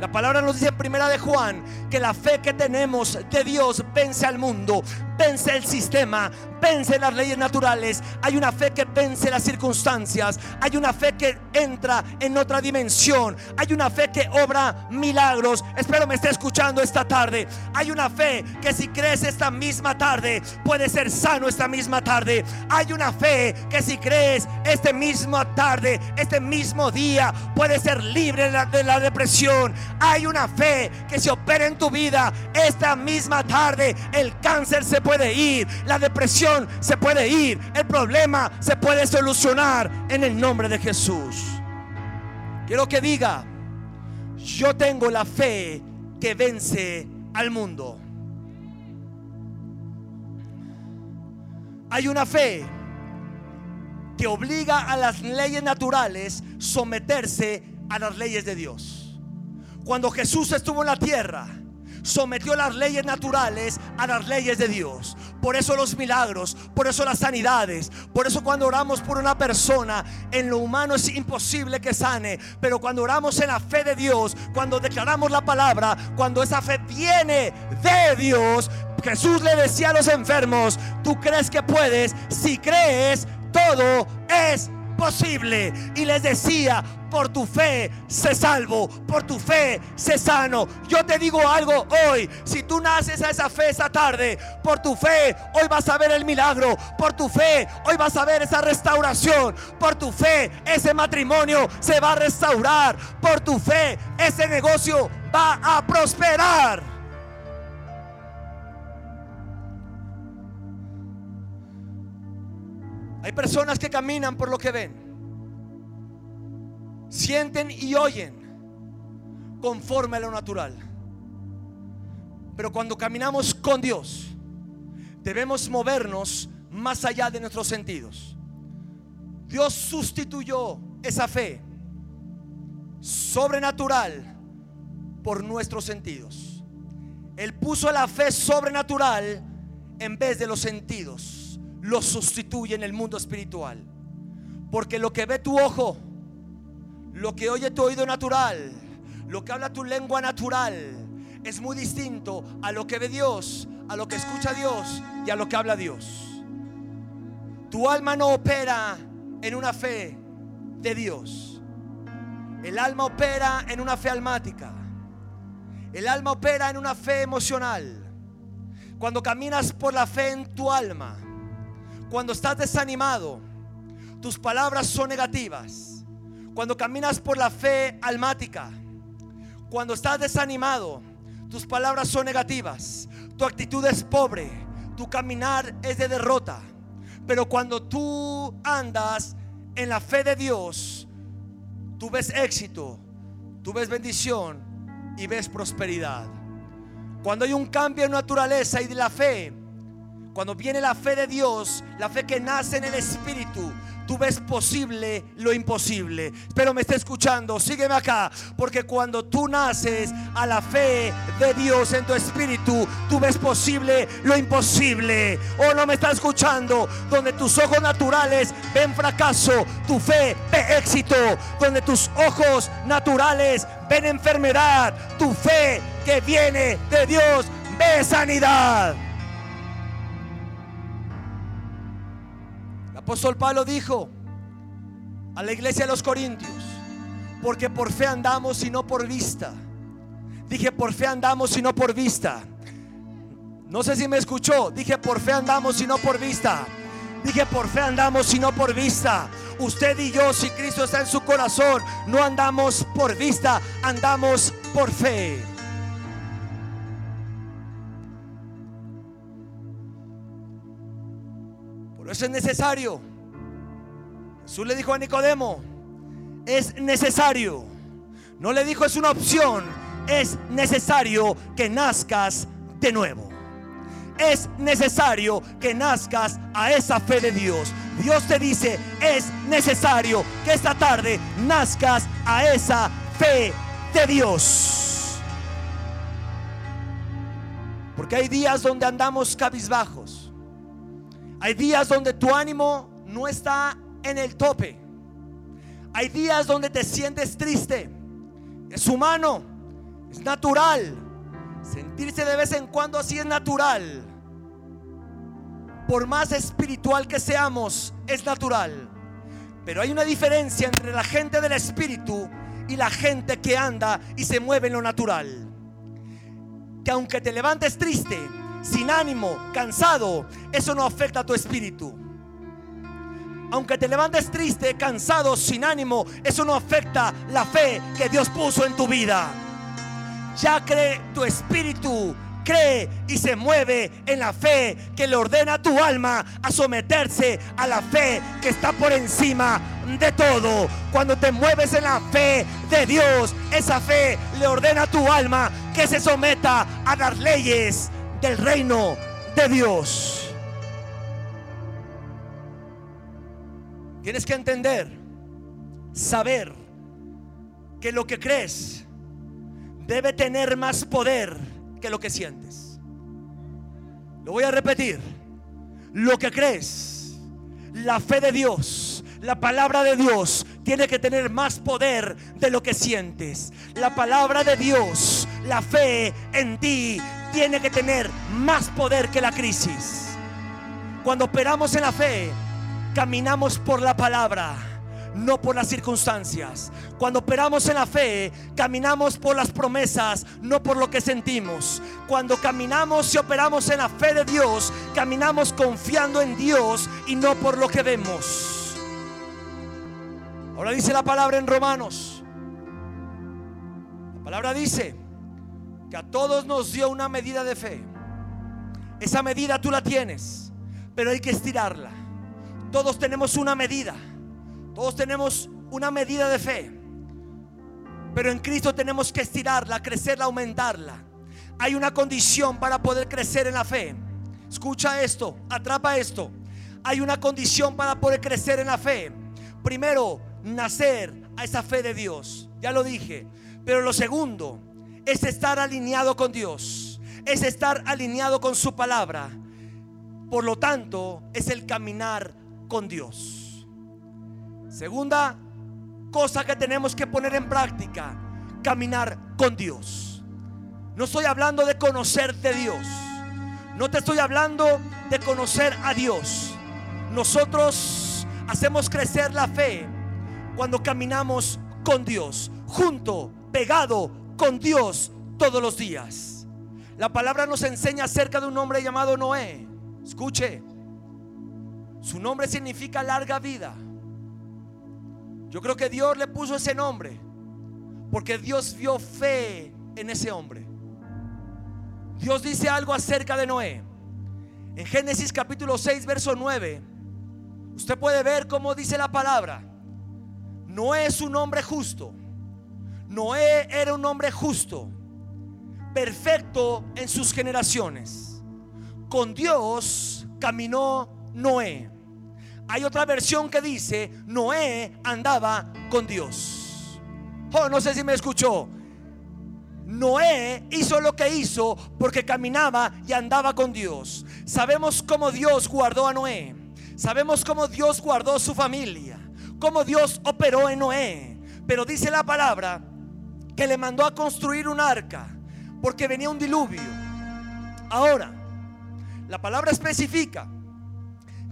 La palabra nos dice en primera de Juan que la fe que tenemos de Dios vence al mundo, vence el sistema, vence las leyes naturales. Hay una fe que vence las circunstancias. Hay una fe que entra en otra dimensión. Hay una fe que obra milagros. Espero me esté escuchando esta tarde. Hay una fe que si crees esta misma tarde, puede ser sano esta misma tarde. Hay una fe que si crees esta misma tarde, este mismo día, puede ser libre de la, de la depresión. Hay una fe que se opera en tu vida esta misma tarde. El cáncer se ir, la depresión se puede ir, el problema se puede solucionar en el nombre de Jesús. Quiero que diga, yo tengo la fe que vence al mundo. Hay una fe que obliga a las leyes naturales someterse a las leyes de Dios. Cuando Jesús estuvo en la tierra, sometió las leyes naturales a las leyes de Dios. Por eso los milagros, por eso las sanidades, por eso cuando oramos por una persona, en lo humano es imposible que sane, pero cuando oramos en la fe de Dios, cuando declaramos la palabra, cuando esa fe viene de Dios, Jesús le decía a los enfermos, tú crees que puedes, si crees, todo es Y les decía, por tu fe se salvo, por tu fe se sano. Yo te digo algo hoy, si tú naces a esa fe esta tarde, por tu fe hoy vas a ver el milagro, por tu fe hoy vas a ver esa restauración, por tu fe ese matrimonio se va a restaurar, por tu fe ese negocio va a prosperar. Personas que caminan por lo que ven. Sienten y oyen conforme a lo natural. Pero cuando caminamos con Dios, debemos movernos más allá de nuestros sentidos. Dios sustituyó esa fe sobrenatural por nuestros sentidos. Él puso la fe sobrenatural en vez de los sentidos lo sustituye en el mundo espiritual. Porque lo que ve tu ojo, lo que oye tu oído natural, lo que habla tu lengua natural, es muy distinto a lo que ve Dios, a lo que escucha Dios y a lo que habla Dios. Tu alma no opera en una fe de Dios. El alma opera en una fe almática. El alma opera en una fe emocional. Cuando caminas por la fe en tu alma, Cuando estás desanimado, tus palabras son negativas. Cuando caminas por la fe almática, cuando estás desanimado, tus palabras son negativas. Tu actitud es pobre. Tu caminar es de derrota. Pero cuando tú andas en la fe de Dios, tú ves éxito, tú ves bendición y ves prosperidad. Cuando hay un cambio en naturaleza y de la fe, cuando viene la fe de Dios, la fe que nace en el Espíritu, tú ves posible lo imposible. Pero me está escuchando, sígueme acá, porque cuando tú naces a la fe de Dios en tu espíritu, tú ves posible lo imposible. O oh, no me está escuchando, donde tus ojos naturales ven fracaso, tu fe ve éxito, donde tus ojos naturales ven enfermedad, tu fe que viene de Dios ve sanidad. Apóstol Pablo dijo a la iglesia de los Corintios, porque por fe andamos y no por vista. Dije, por fe andamos y no por vista. No sé si me escuchó. Dije, por fe andamos y no por vista. Dije, por fe andamos y no por vista. Usted y yo, si Cristo está en su corazón, no andamos por vista, andamos por fe. Eso es necesario. Jesús le dijo a Nicodemo, es necesario. No le dijo es una opción, es necesario que nazcas de nuevo. Es necesario que nazcas a esa fe de Dios. Dios te dice, es necesario que esta tarde nazcas a esa fe de Dios. Porque hay días donde andamos cabizbajos. Hay días donde tu ánimo no está en el tope. Hay días donde te sientes triste. Es humano, es natural. Sentirse de vez en cuando así es natural. Por más espiritual que seamos, es natural. Pero hay una diferencia entre la gente del espíritu y la gente que anda y se mueve en lo natural. Que aunque te levantes triste, sin ánimo, cansado, eso no afecta a tu espíritu. Aunque te levantes triste, cansado, sin ánimo, eso no afecta la fe que Dios puso en tu vida. Ya cree tu espíritu, cree y se mueve en la fe que le ordena a tu alma a someterse a la fe que está por encima de todo. Cuando te mueves en la fe de Dios, esa fe le ordena a tu alma que se someta a las leyes del reino de Dios. Tienes que entender, saber que lo que crees debe tener más poder que lo que sientes. Lo voy a repetir. Lo que crees, la fe de Dios, la palabra de Dios tiene que tener más poder de lo que sientes. La palabra de Dios, la fe en ti tiene que tener más poder que la crisis. Cuando operamos en la fe, caminamos por la palabra, no por las circunstancias. Cuando operamos en la fe, caminamos por las promesas, no por lo que sentimos. Cuando caminamos y operamos en la fe de Dios, caminamos confiando en Dios y no por lo que vemos. Ahora dice la palabra en Romanos. La palabra dice, que a todos nos dio una medida de fe. Esa medida tú la tienes, pero hay que estirarla. Todos tenemos una medida. Todos tenemos una medida de fe. Pero en Cristo tenemos que estirarla, crecerla, aumentarla. Hay una condición para poder crecer en la fe. Escucha esto, atrapa esto. Hay una condición para poder crecer en la fe. Primero, nacer a esa fe de Dios. Ya lo dije. Pero lo segundo, es estar alineado con Dios, es estar alineado con su palabra. Por lo tanto, es el caminar con Dios. Segunda cosa que tenemos que poner en práctica, caminar con Dios. No estoy hablando de conocer de Dios. No te estoy hablando de conocer a Dios. Nosotros hacemos crecer la fe cuando caminamos con Dios, junto, pegado con Dios todos los días. La palabra nos enseña acerca de un hombre llamado Noé. Escuche. Su nombre significa larga vida. Yo creo que Dios le puso ese nombre porque Dios vio fe en ese hombre. Dios dice algo acerca de Noé. En Génesis capítulo 6, verso 9, usted puede ver cómo dice la palabra. Noé es un hombre justo. Noé era un hombre justo, perfecto en sus generaciones. Con Dios caminó Noé. Hay otra versión que dice, Noé andaba con Dios. Oh, no sé si me escuchó. Noé hizo lo que hizo porque caminaba y andaba con Dios. Sabemos cómo Dios guardó a Noé. Sabemos cómo Dios guardó su familia. Cómo Dios operó en Noé. Pero dice la palabra que le mandó a construir un arca porque venía un diluvio. Ahora, la palabra especifica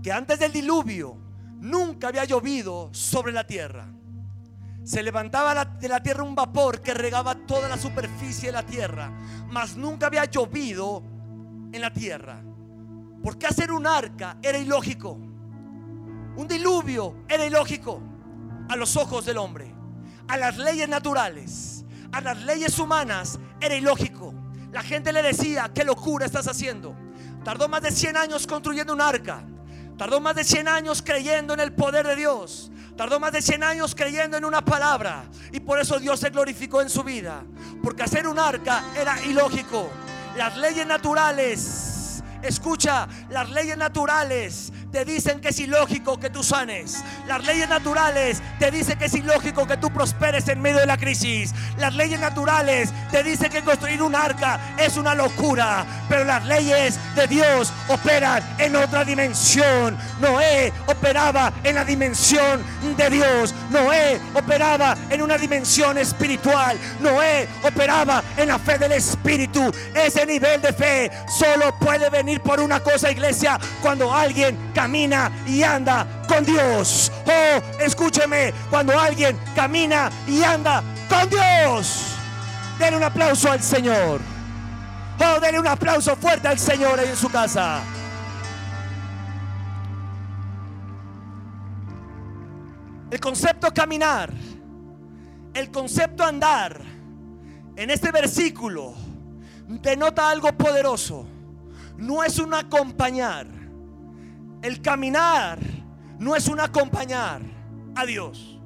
que antes del diluvio nunca había llovido sobre la tierra. Se levantaba de la tierra un vapor que regaba toda la superficie de la tierra, mas nunca había llovido en la tierra. Porque hacer un arca era ilógico. Un diluvio era ilógico a los ojos del hombre, a las leyes naturales, a las leyes humanas era ilógico. La gente le decía, ¿qué locura estás haciendo? Tardó más de 100 años construyendo un arca. Tardó más de 100 años creyendo en el poder de Dios. Tardó más de 100 años creyendo en una palabra. Y por eso Dios se glorificó en su vida. Porque hacer un arca era ilógico. Las leyes naturales, escucha, las leyes naturales te dicen que es ilógico que tú sanes. Las leyes naturales te dicen que es ilógico que tú prosperes en medio de la crisis. Las leyes naturales te dicen que construir un arca es una locura. Pero las leyes de Dios operan en otra dimensión. Noé operaba en la dimensión de Dios. Noé operaba en una dimensión espiritual. Noé operaba en la fe del Espíritu. Ese nivel de fe solo puede venir por una cosa, iglesia, cuando alguien camina y anda con Dios. Oh, escúcheme, cuando alguien camina y anda con Dios. Denle un aplauso al Señor. Oh, denle un aplauso fuerte al Señor en su casa. El concepto caminar, el concepto andar, en este versículo denota algo poderoso. No es un acompañar el caminar no es un acompañar a Dios.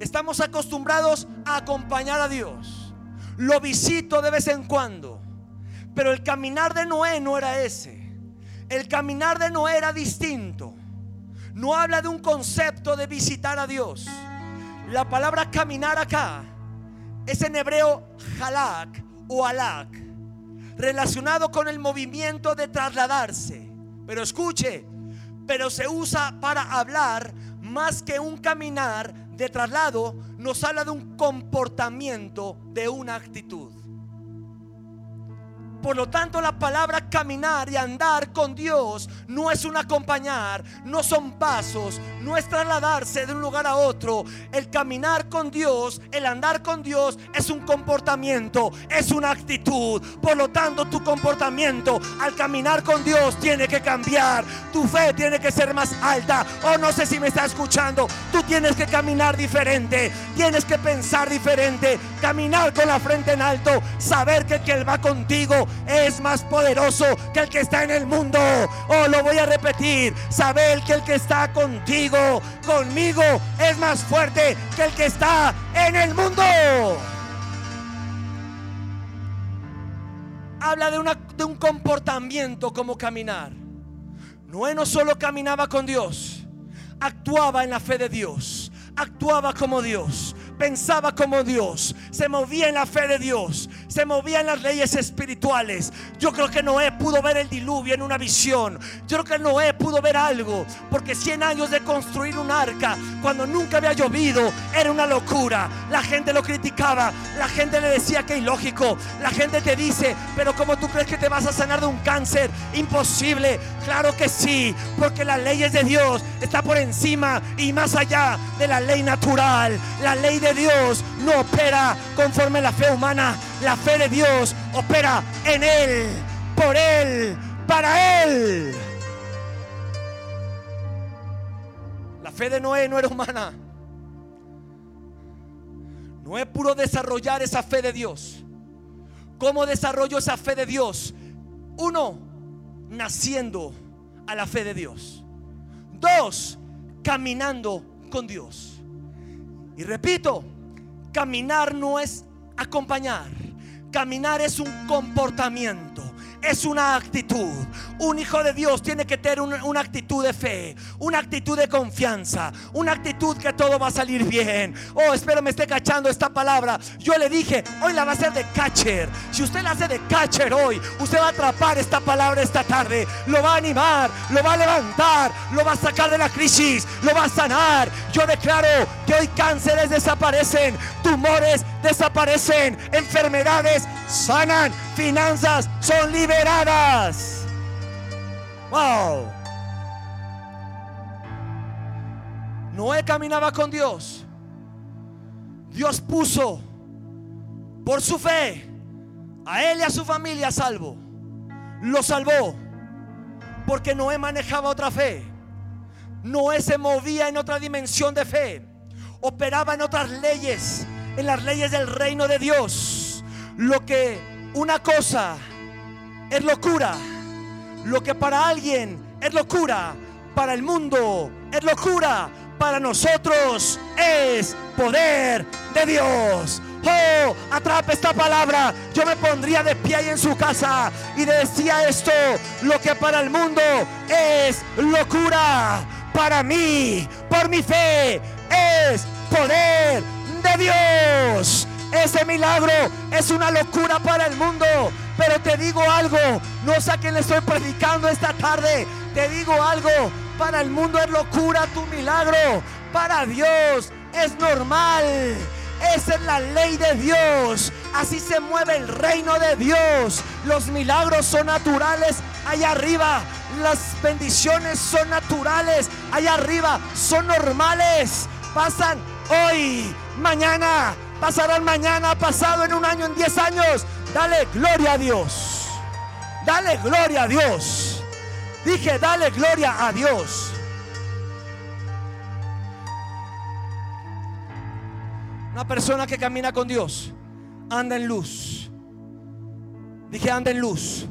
Estamos acostumbrados a acompañar a Dios. Lo visito de vez en cuando. Pero el caminar de Noé no era ese. El caminar de Noé era distinto. No habla de un concepto de visitar a Dios. La palabra caminar acá es en hebreo halak o alak, relacionado con el movimiento de trasladarse. Pero escuche, pero se usa para hablar más que un caminar de traslado, nos habla de un comportamiento, de una actitud. Por lo tanto, la palabra caminar y andar con Dios no es un acompañar, no son pasos, no es trasladarse de un lugar a otro. El caminar con Dios, el andar con Dios es un comportamiento, es una actitud. Por lo tanto, tu comportamiento al caminar con Dios tiene que cambiar. Tu fe tiene que ser más alta. O oh, no sé si me está escuchando. Tú tienes que caminar diferente, tienes que pensar diferente, caminar con la frente en alto, saber que que va contigo es más poderoso que el que está en el mundo. Oh, lo voy a repetir. Saber que el que está contigo, conmigo, es más fuerte que el que está en el mundo. Habla de, de un comportamiento como caminar. Noé no solo caminaba con Dios, actuaba en la fe de Dios, actuaba como Dios, pensaba como Dios, se movía en la fe de Dios, se movía en las leyes espirituales. Yo creo que Noé pudo ver el diluvio en una visión. Yo creo que Noé pudo ver algo, porque 100 años de construir un arca, cuando nunca había llovido, era una locura. La gente lo criticaba, la gente le decía que ilógico. La gente te dice, pero ¿cómo tú crees que te vas a sanar de un cáncer? Imposible. Claro que sí, porque las leyes de Dios está por encima y más allá de la ley natural. La ley de Dios no opera conforme a la fe humana. La fe de Dios opera en Él, por Él, para Él. fe de Noé no era humana. Noé pudo desarrollar esa fe de Dios. ¿Cómo desarrolló esa fe de Dios? Uno, naciendo a la fe de Dios. Dos, caminando con Dios. Y repito, caminar no es acompañar. Caminar es un comportamiento es una actitud. Un hijo de Dios tiene que tener una, actitud de fe, una actitud de confianza, una actitud que todo va a salir bien. Oh, espero me esté cachando esta palabra. Yo le dije, hoy la va a hacer de catcher. Si usted la hace de catcher hoy, usted va a atrapar esta palabra esta tarde. Lo va a animar, lo va a levantar, lo va a sacar de la crisis, lo va a sanar. Yo declaro que hoy cánceres desaparecen, tumores desaparecen, enfermedades sanan, finanzas son liberadas. Wow. Noé caminaba con Dios. Dios puso por su fe a él y a su familia salvo. Lo salvó porque Noé manejaba otra fe. Noé se movía en otra dimensión de fe. Operaba en otras leyes, en las leyes del reino de Dios. Lo que una cosa es locura. Lo que para alguien es locura, para el mundo es locura, para nosotros es poder de Dios. Oh, atrape esta palabra. Yo me pondría de pie ahí en su casa y decía esto. Lo que para el mundo es locura, para mí, por mi fe, es poder de Dios. Ese milagro es una locura para el mundo. Pero te digo algo, no sé a quién le estoy predicando esta tarde. Te digo algo, para el mundo es locura tu milagro. Para Dios es normal. Esa es la ley de Dios. Así se mueve el reino de Dios. Los milagros son naturales allá arriba. Las bendiciones son naturales allá arriba. Son normales. Pasan hoy, mañana, pasarán mañana, pasado en un año, en diez años. Dale gloria a Dios. Dale gloria a Dios. Dije, dale gloria a Dios. Una persona que camina con Dios anda en luz. Dije, anda en luz.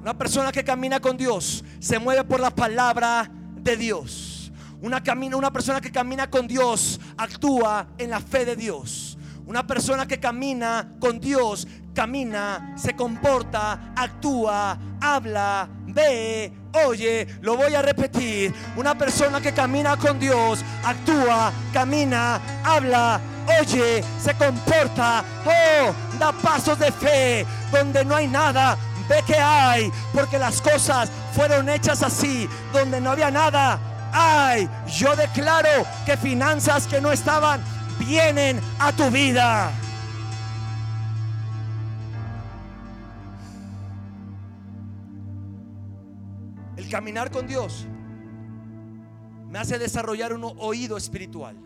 Una persona que camina con Dios se mueve por la palabra de Dios. Una, camina, una persona que camina con Dios actúa en la fe de Dios. Una persona que camina con Dios, camina, se comporta, actúa, habla, ve, oye. Lo voy a repetir. Una persona que camina con Dios, actúa, camina, habla, oye, se comporta, oh, da pasos de fe donde no hay nada. Ve que hay, porque las cosas fueron hechas así, donde no había nada. Ay, yo declaro que finanzas que no estaban vienen a tu vida. El caminar con Dios me hace desarrollar un oído espiritual.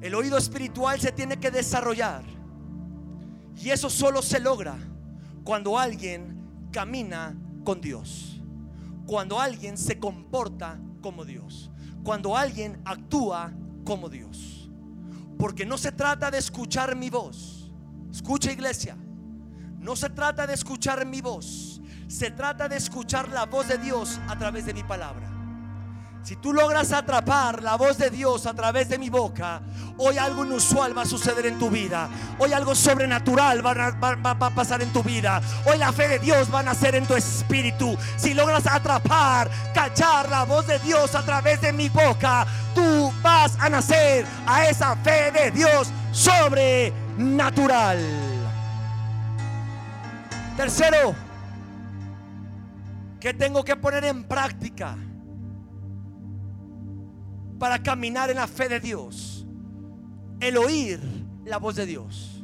El oído espiritual se tiene que desarrollar. Y eso solo se logra cuando alguien camina con Dios. Cuando alguien se comporta como Dios. Cuando alguien actúa como Dios. Porque no se trata de escuchar mi voz. Escucha iglesia. No se trata de escuchar mi voz. Se trata de escuchar la voz de Dios a través de mi palabra. Si tú logras atrapar la voz de Dios a través de mi boca, hoy algo inusual va a suceder en tu vida. Hoy algo sobrenatural va a, pasar en tu vida. Hoy la fe de Dios va a nacer en tu espíritu. Si logras atrapar, cachar la voz de Dios a través de mi boca, tú vas a nacer a esa fe de Dios sobrenatural. Tercero, que tengo que poner en práctica para caminar en la fe de Dios. El oír la voz de Dios.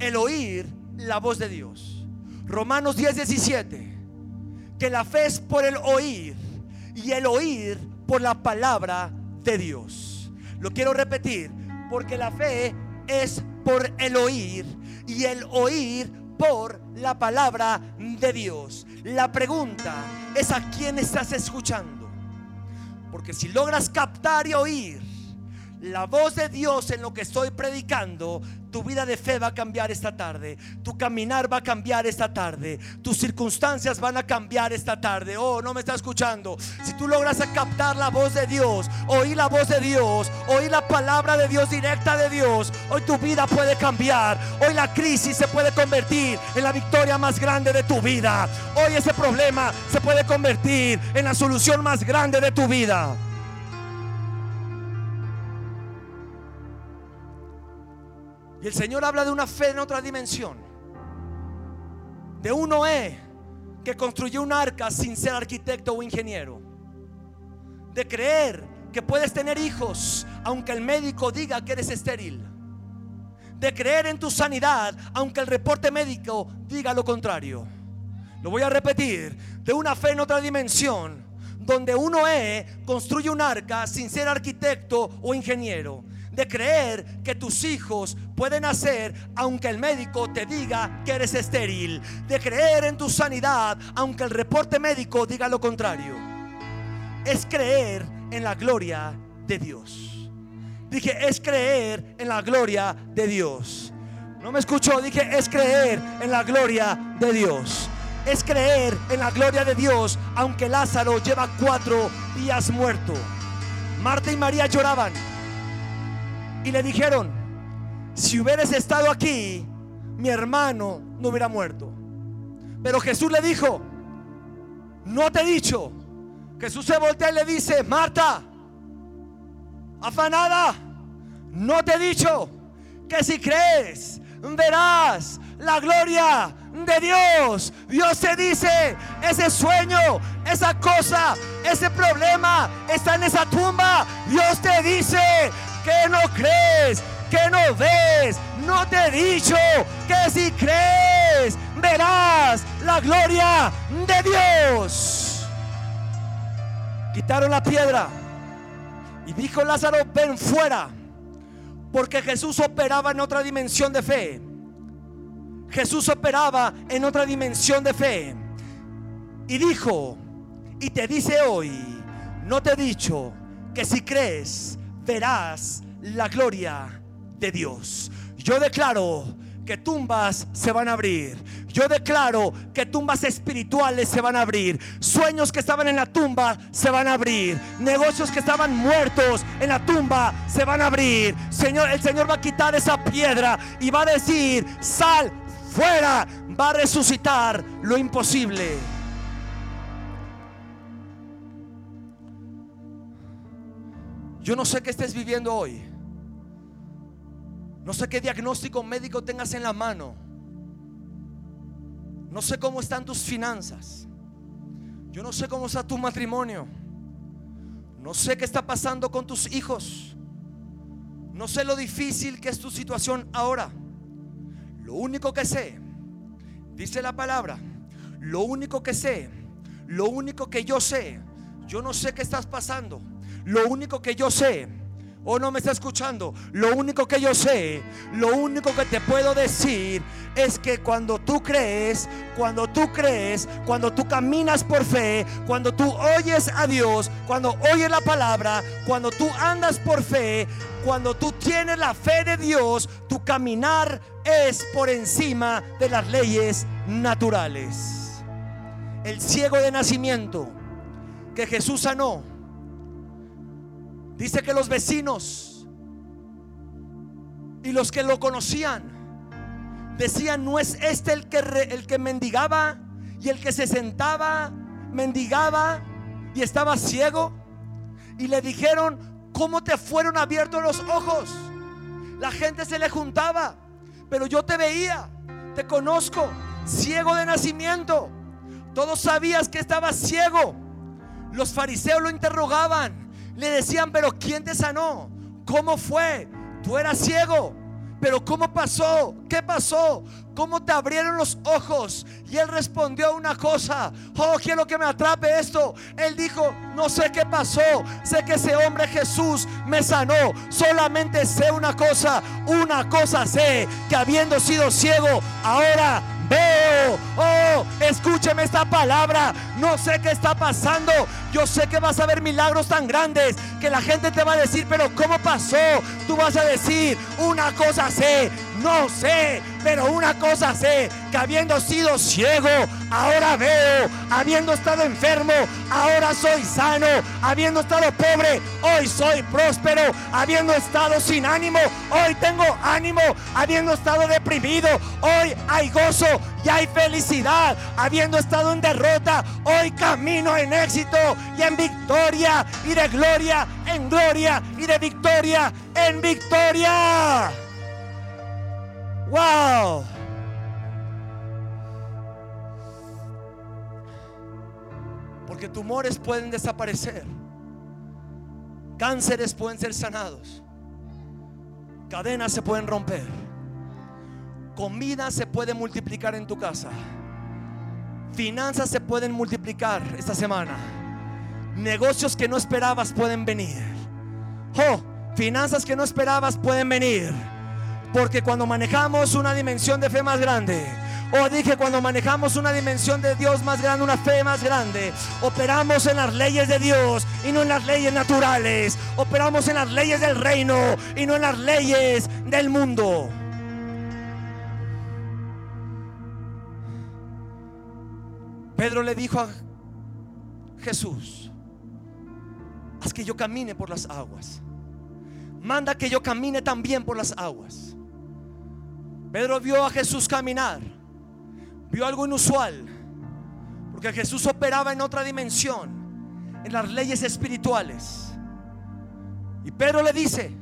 El oír la voz de Dios. Romanos 10, 17. Que la fe es por el oír y el oír por la palabra de Dios. Lo quiero repetir, porque la fe es por el oír y el oír por la palabra de Dios. La pregunta es a quién estás escuchando. Porque si logras captar y oír la voz de Dios en lo que estoy predicando, tu vida de fe va a cambiar esta tarde. Tu caminar va a cambiar esta tarde. Tus circunstancias van a cambiar esta tarde. Oh, no me está escuchando. Si tú logras captar la voz de Dios, oír la voz de Dios, oír la palabra de Dios directa de Dios, hoy tu vida puede cambiar. Hoy la crisis se puede convertir en la victoria más grande de tu vida. Hoy ese problema se puede convertir en la solución más grande de tu vida. Y el Señor habla de una fe en otra dimensión. De un Noé que construyó un arca sin ser arquitecto o ingeniero. De creer que puedes tener hijos aunque el médico diga que eres estéril. De creer en tu sanidad aunque el reporte médico diga lo contrario. Lo voy a repetir. De una fe en otra dimensión donde uno Noé construye un arca sin ser arquitecto o ingeniero de creer que tus hijos pueden nacer aunque el médico te diga que eres estéril, de creer en tu sanidad aunque el reporte médico diga lo contrario. Es creer en la gloria de Dios. Dije, es creer en la gloria de Dios. No me escuchó, dije, es creer en la gloria de Dios. Es creer en la gloria de Dios, aunque Lázaro lleva cuatro días muerto. Marta y María lloraban y le dijeron, si hubieras estado aquí, mi hermano no hubiera muerto. Pero Jesús le dijo, no te he dicho. Jesús se voltea y le dice, Marta, afanada, no te he dicho que si crees, verás la gloria de Dios. Dios te dice, ese sueño, esa cosa, ese problema está en esa tumba. Dios te dice, que no crees, que no ves. No te he dicho que si crees verás la gloria de Dios. Quitaron la piedra y dijo Lázaro, ven fuera, porque Jesús operaba en otra dimensión de fe. Jesús operaba en otra dimensión de fe. Y dijo, y te dice hoy, no te he dicho que si crees verás la gloria de Dios. Yo declaro que tumbas se van a abrir. Yo declaro que tumbas espirituales se van a abrir. Sueños que estaban en la tumba se van a abrir. Negocios que estaban muertos en la tumba se van a abrir. Señor, el Señor va a quitar esa piedra y va a decir, sal fuera. Va a resucitar lo imposible. Yo no sé qué estés viviendo hoy. No sé qué diagnóstico médico tengas en la mano. No sé cómo están tus finanzas. Yo no sé cómo está tu matrimonio. No sé qué está pasando con tus hijos. No sé lo difícil que es tu situación ahora. Lo único que sé, dice la palabra, lo único que sé, lo único que yo sé, yo no sé qué estás pasando. Lo único que yo sé, o no me está escuchando, lo único que yo sé, lo único que te puedo decir es que cuando tú crees, cuando tú crees, cuando tú caminas por fe, cuando tú oyes a Dios, cuando oyes la palabra, cuando tú andas por fe, cuando tú tienes la fe de Dios, tu caminar es por encima de las leyes naturales. El ciego de nacimiento que Jesús sanó Dice que los vecinos y los que lo conocían decían, ¿no es este el que, el que mendigaba y el que se sentaba, mendigaba y estaba ciego? Y le dijeron, ¿cómo te fueron abiertos los ojos? La gente se le juntaba, pero yo te veía, te conozco, ciego de nacimiento. Todos sabías que estabas ciego. Los fariseos lo interrogaban. Le decían, pero ¿quién te sanó? ¿Cómo fue? Tú eras ciego. Pero ¿cómo pasó? ¿Qué pasó? ¿Cómo te abrieron los ojos? Y él respondió una cosa. Oh, quiero que me atrape esto. Él dijo, no sé qué pasó. Sé que ese hombre Jesús me sanó. Solamente sé una cosa. Una cosa sé. Que habiendo sido ciego, ahora veo Oh, escúcheme esta palabra. No sé qué está pasando. Yo sé que vas a ver milagros tan grandes que la gente te va a decir, pero ¿cómo pasó? Tú vas a decir, una cosa sé, no sé, pero una cosa sé, que habiendo sido ciego, ahora veo, habiendo estado enfermo, ahora soy sano, habiendo estado pobre, hoy soy próspero, habiendo estado sin ánimo, hoy tengo ánimo, habiendo estado deprimido, hoy hay gozo y hay felicidad, habiendo estado en derrota, hoy camino en éxito y en victoria y de gloria en gloria y de victoria en victoria. ¡Wow! Porque tumores pueden desaparecer. Cánceres pueden ser sanados. Cadenas se pueden romper. Comida se puede multiplicar en tu casa. Finanzas se pueden multiplicar esta semana. Negocios que no esperabas pueden venir. Oh, finanzas que no esperabas pueden venir. Porque cuando manejamos una dimensión de fe más grande, o dije cuando manejamos una dimensión de Dios más grande, una fe más grande, operamos en las leyes de Dios y no en las leyes naturales. Operamos en las leyes del reino y no en las leyes del mundo. Pedro le dijo a Jesús, haz que yo camine por las aguas. Manda que yo camine también por las aguas. Pedro vio a Jesús caminar, vio algo inusual, porque Jesús operaba en otra dimensión, en las leyes espirituales. Y Pedro le dice,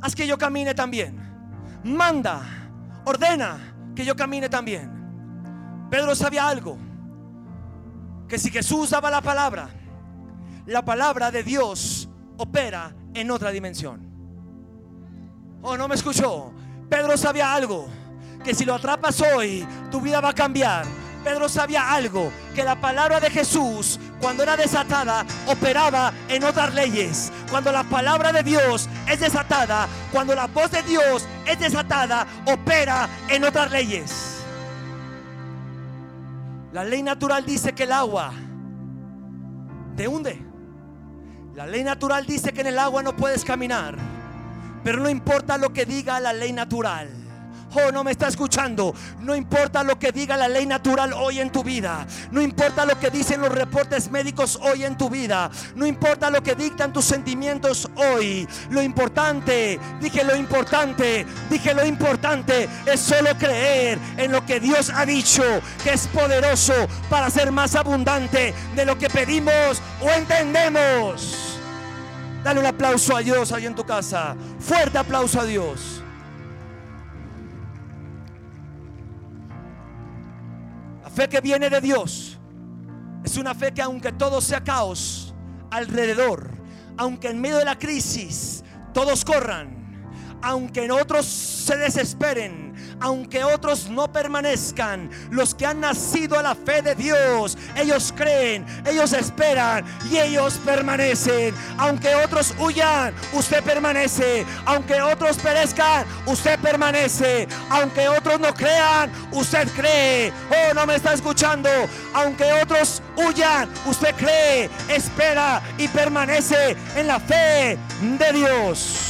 haz que yo camine también, manda, ordena que yo camine también. Pedro sabía algo, que si Jesús daba la palabra, la palabra de Dios opera en otra dimensión. Oh, no me escuchó. Pedro sabía algo, que si lo atrapas hoy, tu vida va a cambiar. Pedro sabía algo, que la palabra de Jesús, cuando era desatada, operaba en otras leyes. Cuando la palabra de Dios es desatada, cuando la voz de Dios es desatada, opera en otras leyes. La ley natural dice que el agua te hunde. La ley natural dice que en el agua no puedes caminar. Pero no importa lo que diga la ley natural. Oh, no me está escuchando. No importa lo que diga la ley natural hoy en tu vida. No importa lo que dicen los reportes médicos hoy en tu vida. No importa lo que dictan tus sentimientos hoy. Lo importante, dije lo importante, dije lo importante es solo creer en lo que Dios ha dicho, que es poderoso para ser más abundante de lo que pedimos o entendemos. Dale un aplauso a Dios ahí en tu casa. Fuerte aplauso a Dios. La fe que viene de Dios es una fe que aunque todo sea caos alrededor, aunque en medio de la crisis todos corran, aunque en otros se desesperen, aunque otros no permanezcan, los que han nacido a la fe de Dios, ellos creen, ellos esperan y ellos permanecen. Aunque otros huyan, usted permanece. Aunque otros perezcan, usted permanece. Aunque otros no crean, usted cree. Oh, no me está escuchando. Aunque otros huyan, usted cree, espera y permanece en la fe de Dios.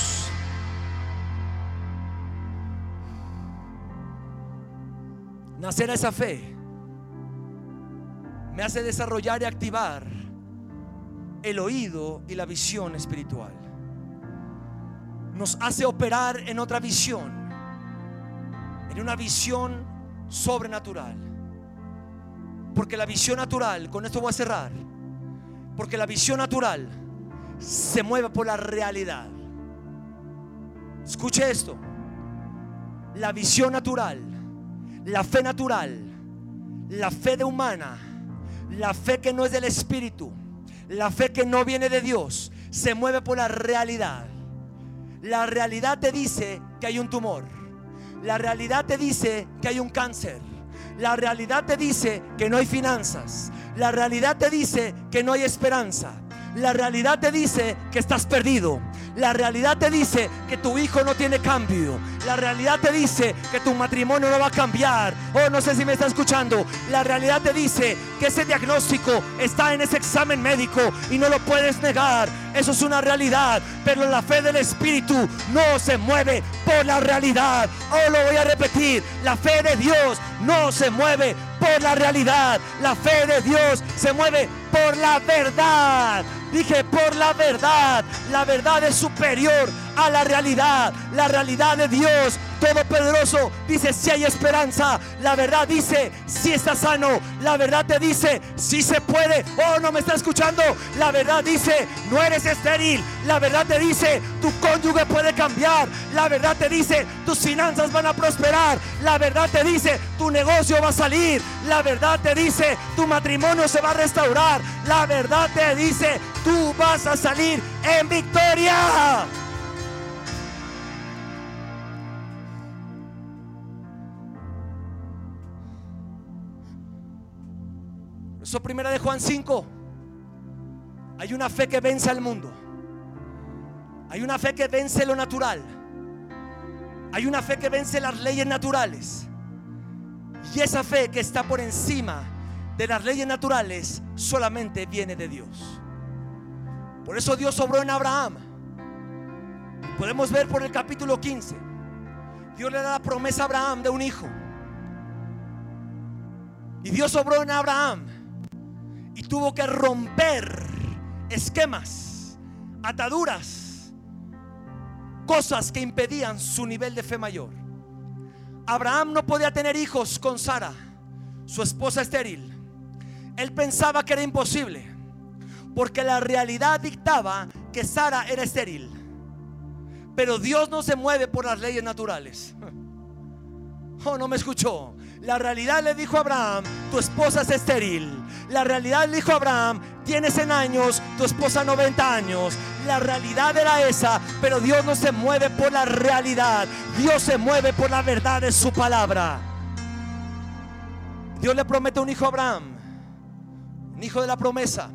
Nacer a esa fe me hace desarrollar y activar el oído y la visión espiritual. Nos hace operar en otra visión, en una visión sobrenatural. Porque la visión natural, con esto voy a cerrar, porque la visión natural se mueve por la realidad. Escuche esto. La visión natural la fe natural, la fe de humana, la fe que no es del Espíritu, la fe que no viene de Dios, se mueve por la realidad. La realidad te dice que hay un tumor. La realidad te dice que hay un cáncer. La realidad te dice que no hay finanzas. La realidad te dice que no hay esperanza. La realidad te dice que estás perdido. La realidad te dice que tu hijo no tiene cambio. La realidad te dice que tu matrimonio no va a cambiar. Oh, no sé si me está escuchando. La realidad te dice que ese diagnóstico está en ese examen médico y no lo puedes negar. Eso es una realidad. Pero la fe del Espíritu no se mueve por la realidad. Oh, lo voy a repetir. La fe de Dios no se mueve por la realidad. La fe de Dios se mueve por la verdad. Dije por la verdad. La verdad es superior a la realidad. La realidad de Dios Todopoderoso dice si hay esperanza. La verdad dice si está sano. La verdad te dice si se puede. Oh, no me está escuchando. La verdad dice no eres estéril. La verdad te dice tu cónyuge puede cambiar. La verdad te dice tus finanzas van a prosperar. La verdad te dice tu negocio va a salir. La verdad te dice tu matrimonio se va a restaurar. La verdad te dice tú vas a salir en victoria. Primera de Juan 5. Hay una fe que vence al mundo. Hay una fe que vence lo natural. Hay una fe que vence las leyes naturales. Y esa fe que está por encima de las leyes naturales solamente viene de Dios. Por eso Dios sobró en Abraham. Podemos ver por el capítulo 15. Dios le da la promesa a Abraham de un hijo. Y Dios sobró en Abraham y tuvo que romper esquemas, ataduras, cosas que impedían su nivel de fe mayor. Abraham no podía tener hijos con Sara, su esposa estéril. Él pensaba que era imposible, porque la realidad dictaba que Sara era estéril. Pero Dios no se mueve por las leyes naturales. Oh, no me escuchó. La realidad le dijo a Abraham, tu esposa es estéril. La realidad le dijo Abraham, tienes 100 años, tu esposa 90 años. La realidad era esa, pero Dios no se mueve por la realidad. Dios se mueve por la verdad de su palabra. Dios le promete un hijo a Abraham, un hijo de la promesa,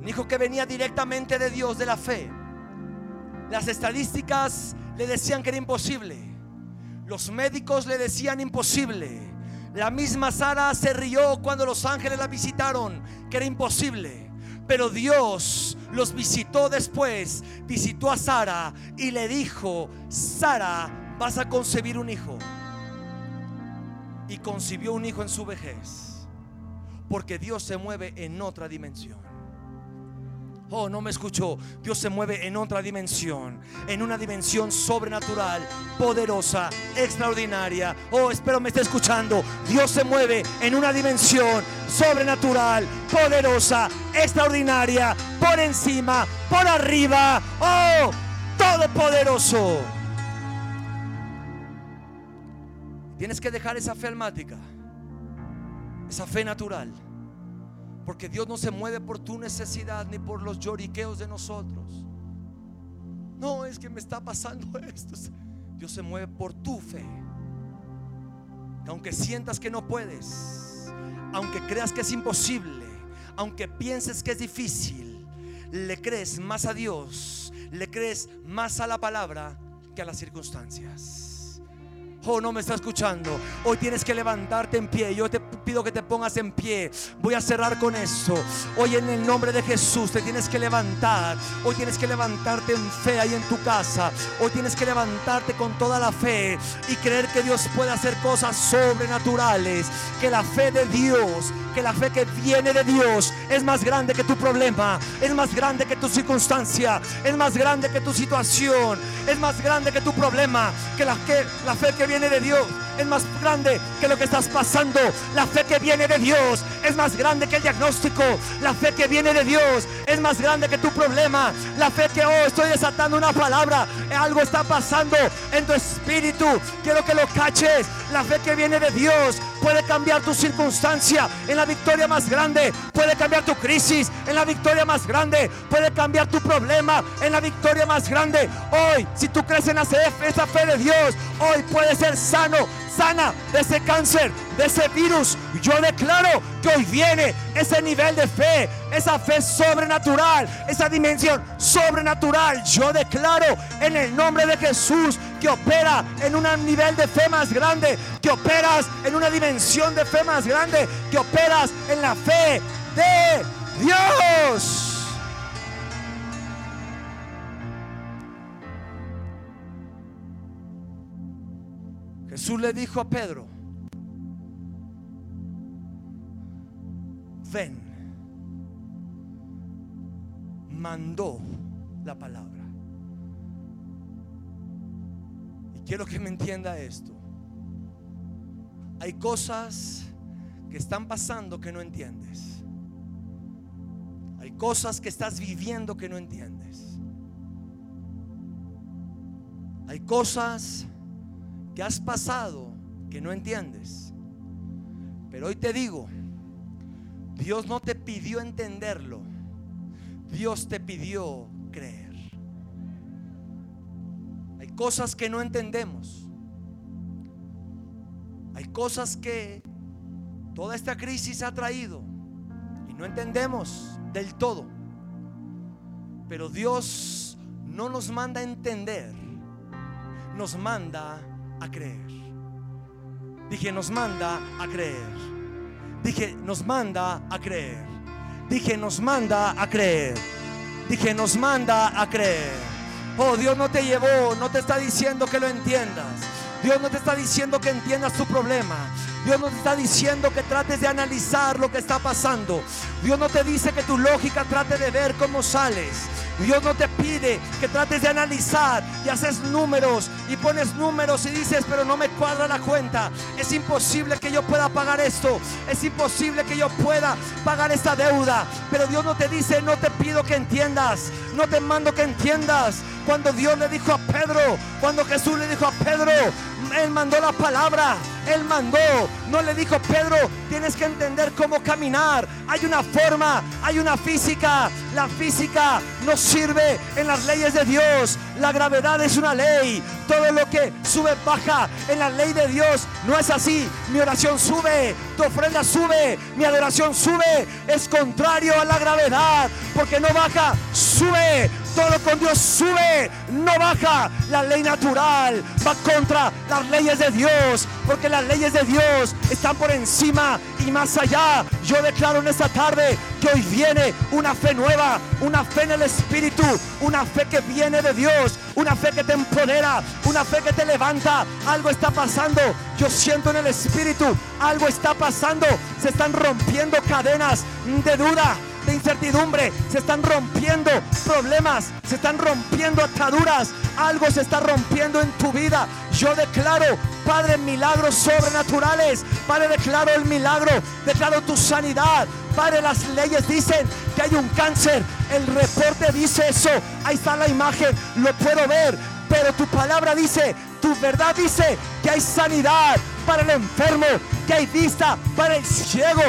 un hijo que venía directamente de Dios, de la fe. Las estadísticas le decían que era imposible. Los médicos le decían imposible. La misma Sara se rió cuando los ángeles la visitaron, que era imposible. Pero Dios los visitó después, visitó a Sara y le dijo, Sara, vas a concebir un hijo. Y concibió un hijo en su vejez, porque Dios se mueve en otra dimensión. Oh, no me escuchó. Dios se mueve en otra dimensión, en una dimensión sobrenatural, poderosa, extraordinaria. Oh, espero me esté escuchando. Dios se mueve en una dimensión sobrenatural, poderosa, extraordinaria, por encima, por arriba. Oh, todopoderoso. Tienes que dejar esa fe almática, esa fe natural. Porque Dios no se mueve por tu necesidad ni por los lloriqueos de nosotros. No, es que me está pasando esto. Dios se mueve por tu fe. Aunque sientas que no puedes, aunque creas que es imposible, aunque pienses que es difícil, le crees más a Dios, le crees más a la palabra que a las circunstancias. Oh, no me está escuchando. Hoy tienes que levantarte en pie. Yo te pido que te pongas en pie. Voy a cerrar con eso. Hoy en el nombre de Jesús te tienes que levantar. Hoy tienes que levantarte en fe ahí en tu casa. Hoy tienes que levantarte con toda la fe y creer que Dios puede hacer cosas sobrenaturales. Que la fe de Dios, que la fe que viene de Dios es más grande que tu problema. Es más grande que tu circunstancia. Es más grande que tu situación. Es más grande que tu problema. Que la, que, la fe que viene de Dios es más grande que lo que estás pasando. La fe que viene de Dios es más grande que el diagnóstico. La fe que viene de Dios es más grande que tu problema. La fe que, oh, estoy desatando una palabra. Algo está pasando en tu espíritu. Quiero que lo caches. La fe que viene de Dios puede cambiar tu circunstancia en la victoria más grande. Puede cambiar tu crisis en la victoria más grande. Puede cambiar tu problema en la victoria más grande. Hoy, si tú crees en esa fe de Dios, hoy puedes ser sano sana de ese cáncer, de ese virus. Yo declaro que hoy viene ese nivel de fe, esa fe sobrenatural, esa dimensión sobrenatural. Yo declaro en el nombre de Jesús que opera en un nivel de fe más grande, que operas en una dimensión de fe más grande, que operas en la fe de Dios. Jesús le dijo a Pedro, ven, mandó la palabra. Y quiero que me entienda esto. Hay cosas que están pasando que no entiendes. Hay cosas que estás viviendo que no entiendes. Hay cosas que has pasado que no entiendes. Pero hoy te digo, Dios no te pidió entenderlo, Dios te pidió creer. Hay cosas que no entendemos. Hay cosas que toda esta crisis ha traído y no entendemos del todo. Pero Dios no nos manda a entender, nos manda creer. Dije, nos manda a creer. Dije, nos manda a creer. Dije, nos manda a creer. Dije, nos manda a creer. Oh, Dios no te llevó, no te está diciendo que lo entiendas. Dios no te está diciendo que entiendas tu problema. Dios no te está diciendo que trates de analizar lo que está pasando. Dios no te dice que tu lógica trate de ver cómo sales. Dios no te pide que trates de analizar y haces números y pones números y dices, pero no me cuadra la cuenta. Es imposible que yo pueda pagar esto. Es imposible que yo pueda pagar esta deuda. Pero Dios no te dice, no te pido que entiendas. No te mando que entiendas. Cuando Dios le dijo a Pedro, cuando Jesús le dijo a Pedro, Él mandó la palabra. Él mandó, no le dijo, Pedro, tienes que entender cómo caminar. Hay una forma, hay una física. La física no sirve en las leyes de Dios. La gravedad es una ley. Todo lo que sube baja en la ley de Dios. No es así. Mi oración sube, tu ofrenda sube, mi adoración sube. Es contrario a la gravedad, porque no baja, sube. Todo con Dios sube, no baja. La ley natural va contra las leyes de Dios, porque las leyes de Dios están por encima y más allá. Yo declaro en esta tarde que hoy viene una fe nueva, una fe en el Espíritu, una fe que viene de Dios, una fe que te empodera, una fe que te levanta. Algo está pasando. Yo siento en el Espíritu, algo está pasando. Se están rompiendo cadenas de duda incertidumbre, se están rompiendo problemas, se están rompiendo ataduras, algo se está rompiendo en tu vida. Yo declaro, Padre, milagros sobrenaturales. Padre, declaro el milagro, declaro tu sanidad. Padre, las leyes dicen que hay un cáncer. El reporte dice eso. Ahí está la imagen, lo puedo ver. Pero tu palabra dice, tu verdad dice que hay sanidad para el enfermo, que hay vista para el ciego,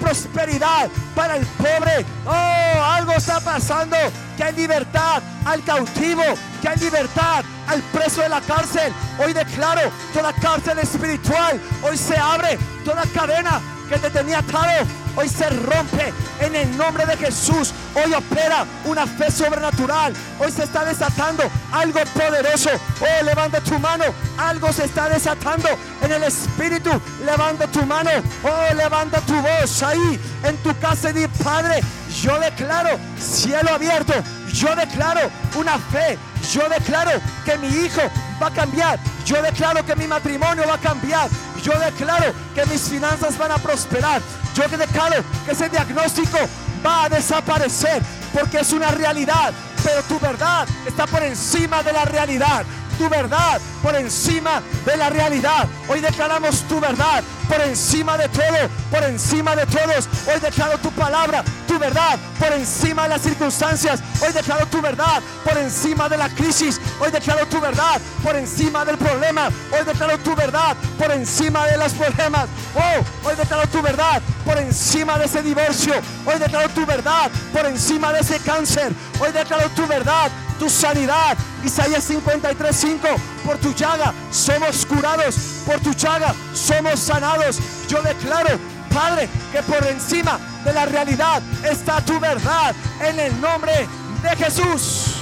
prosperidad para el pobre. Oh, algo está pasando, que hay libertad al cautivo, que hay libertad al preso de la cárcel. Hoy declaro toda cárcel espiritual, hoy se abre toda cadena que te tenía atado hoy se rompe en el nombre de Jesús. Hoy opera una fe sobrenatural. Hoy se está desatando algo poderoso. Oh, levanta tu mano. Algo se está desatando en el Espíritu. Levanta tu mano. Oh, levanta tu voz ahí en tu casa y di, Padre, yo declaro cielo abierto. Yo declaro una fe. Yo declaro que mi hijo va a cambiar. Yo declaro que mi matrimonio va a cambiar. Yo declaro que mis finanzas van a prosperar. Yo declaro que ese diagnóstico va a desaparecer porque es una realidad, pero tu verdad está por encima de la realidad tu verdad por encima de la realidad. Hoy declaramos tu verdad por encima de todo, por encima de todos. Hoy declaro tu palabra, tu verdad por encima de las circunstancias. Hoy declaro tu verdad por encima de la crisis. Hoy declaro tu verdad por encima del problema. Hoy declaro tu verdad por encima de los problemas. Oh, hoy declaro tu verdad por encima de ese divorcio. Hoy declaro tu verdad por encima de ese cáncer. Hoy declaro tu verdad tu sanidad. Isaías 53:5, por tu llaga somos curados, por tu llaga somos sanados. Yo declaro, Padre, que por encima de la realidad está tu verdad en el nombre de Jesús.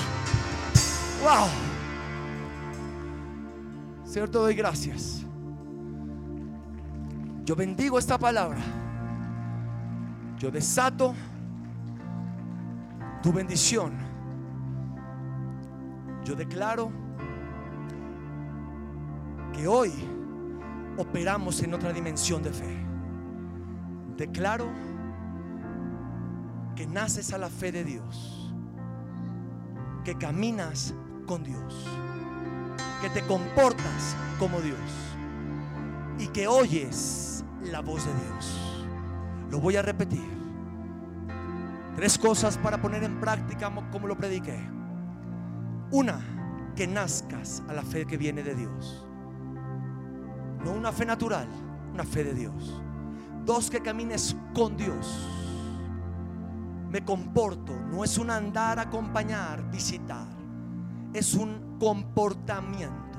Wow. Señor, te doy gracias. Yo bendigo esta palabra. Yo desato tu bendición. Yo declaro que hoy operamos en otra dimensión de fe. Declaro que naces a la fe de Dios, que caminas con Dios, que te comportas como Dios y que oyes la voz de Dios. Lo voy a repetir. Tres cosas para poner en práctica como lo prediqué. Una, que nazcas a la fe que viene de Dios. No una fe natural, una fe de Dios. Dos, que camines con Dios. Me comporto, no es un andar, acompañar, visitar. Es un comportamiento.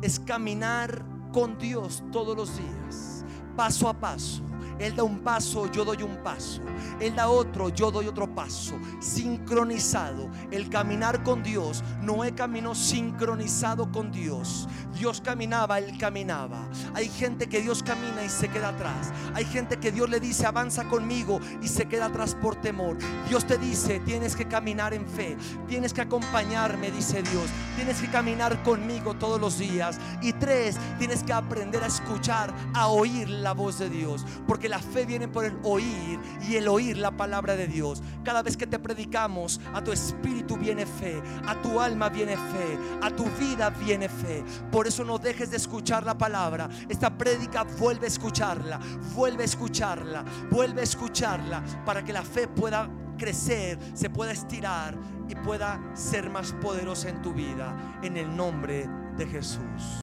Es caminar con Dios todos los días, paso a paso él da un paso, yo doy un paso. Él da otro, yo doy otro paso. Sincronizado. El caminar con Dios. Noé caminó sincronizado con Dios. Dios caminaba, él caminaba. Hay gente que Dios camina y se queda atrás. Hay gente que Dios le dice, avanza conmigo y se queda atrás por temor. Dios te dice, tienes que caminar en fe. Tienes que acompañarme, dice Dios. Tienes que caminar conmigo todos los días. Y tres, tienes que aprender a escuchar, a oír la voz de Dios. La fe viene por el oír y el oír la palabra de Dios. Cada vez que te predicamos, a tu espíritu viene fe, a tu alma viene fe, a tu vida viene fe. Por eso no dejes de escuchar la palabra. Esta prédica vuelve a escucharla, vuelve a escucharla, vuelve a escucharla para que la fe pueda crecer, se pueda estirar y pueda ser más poderosa en tu vida. En el nombre de Jesús.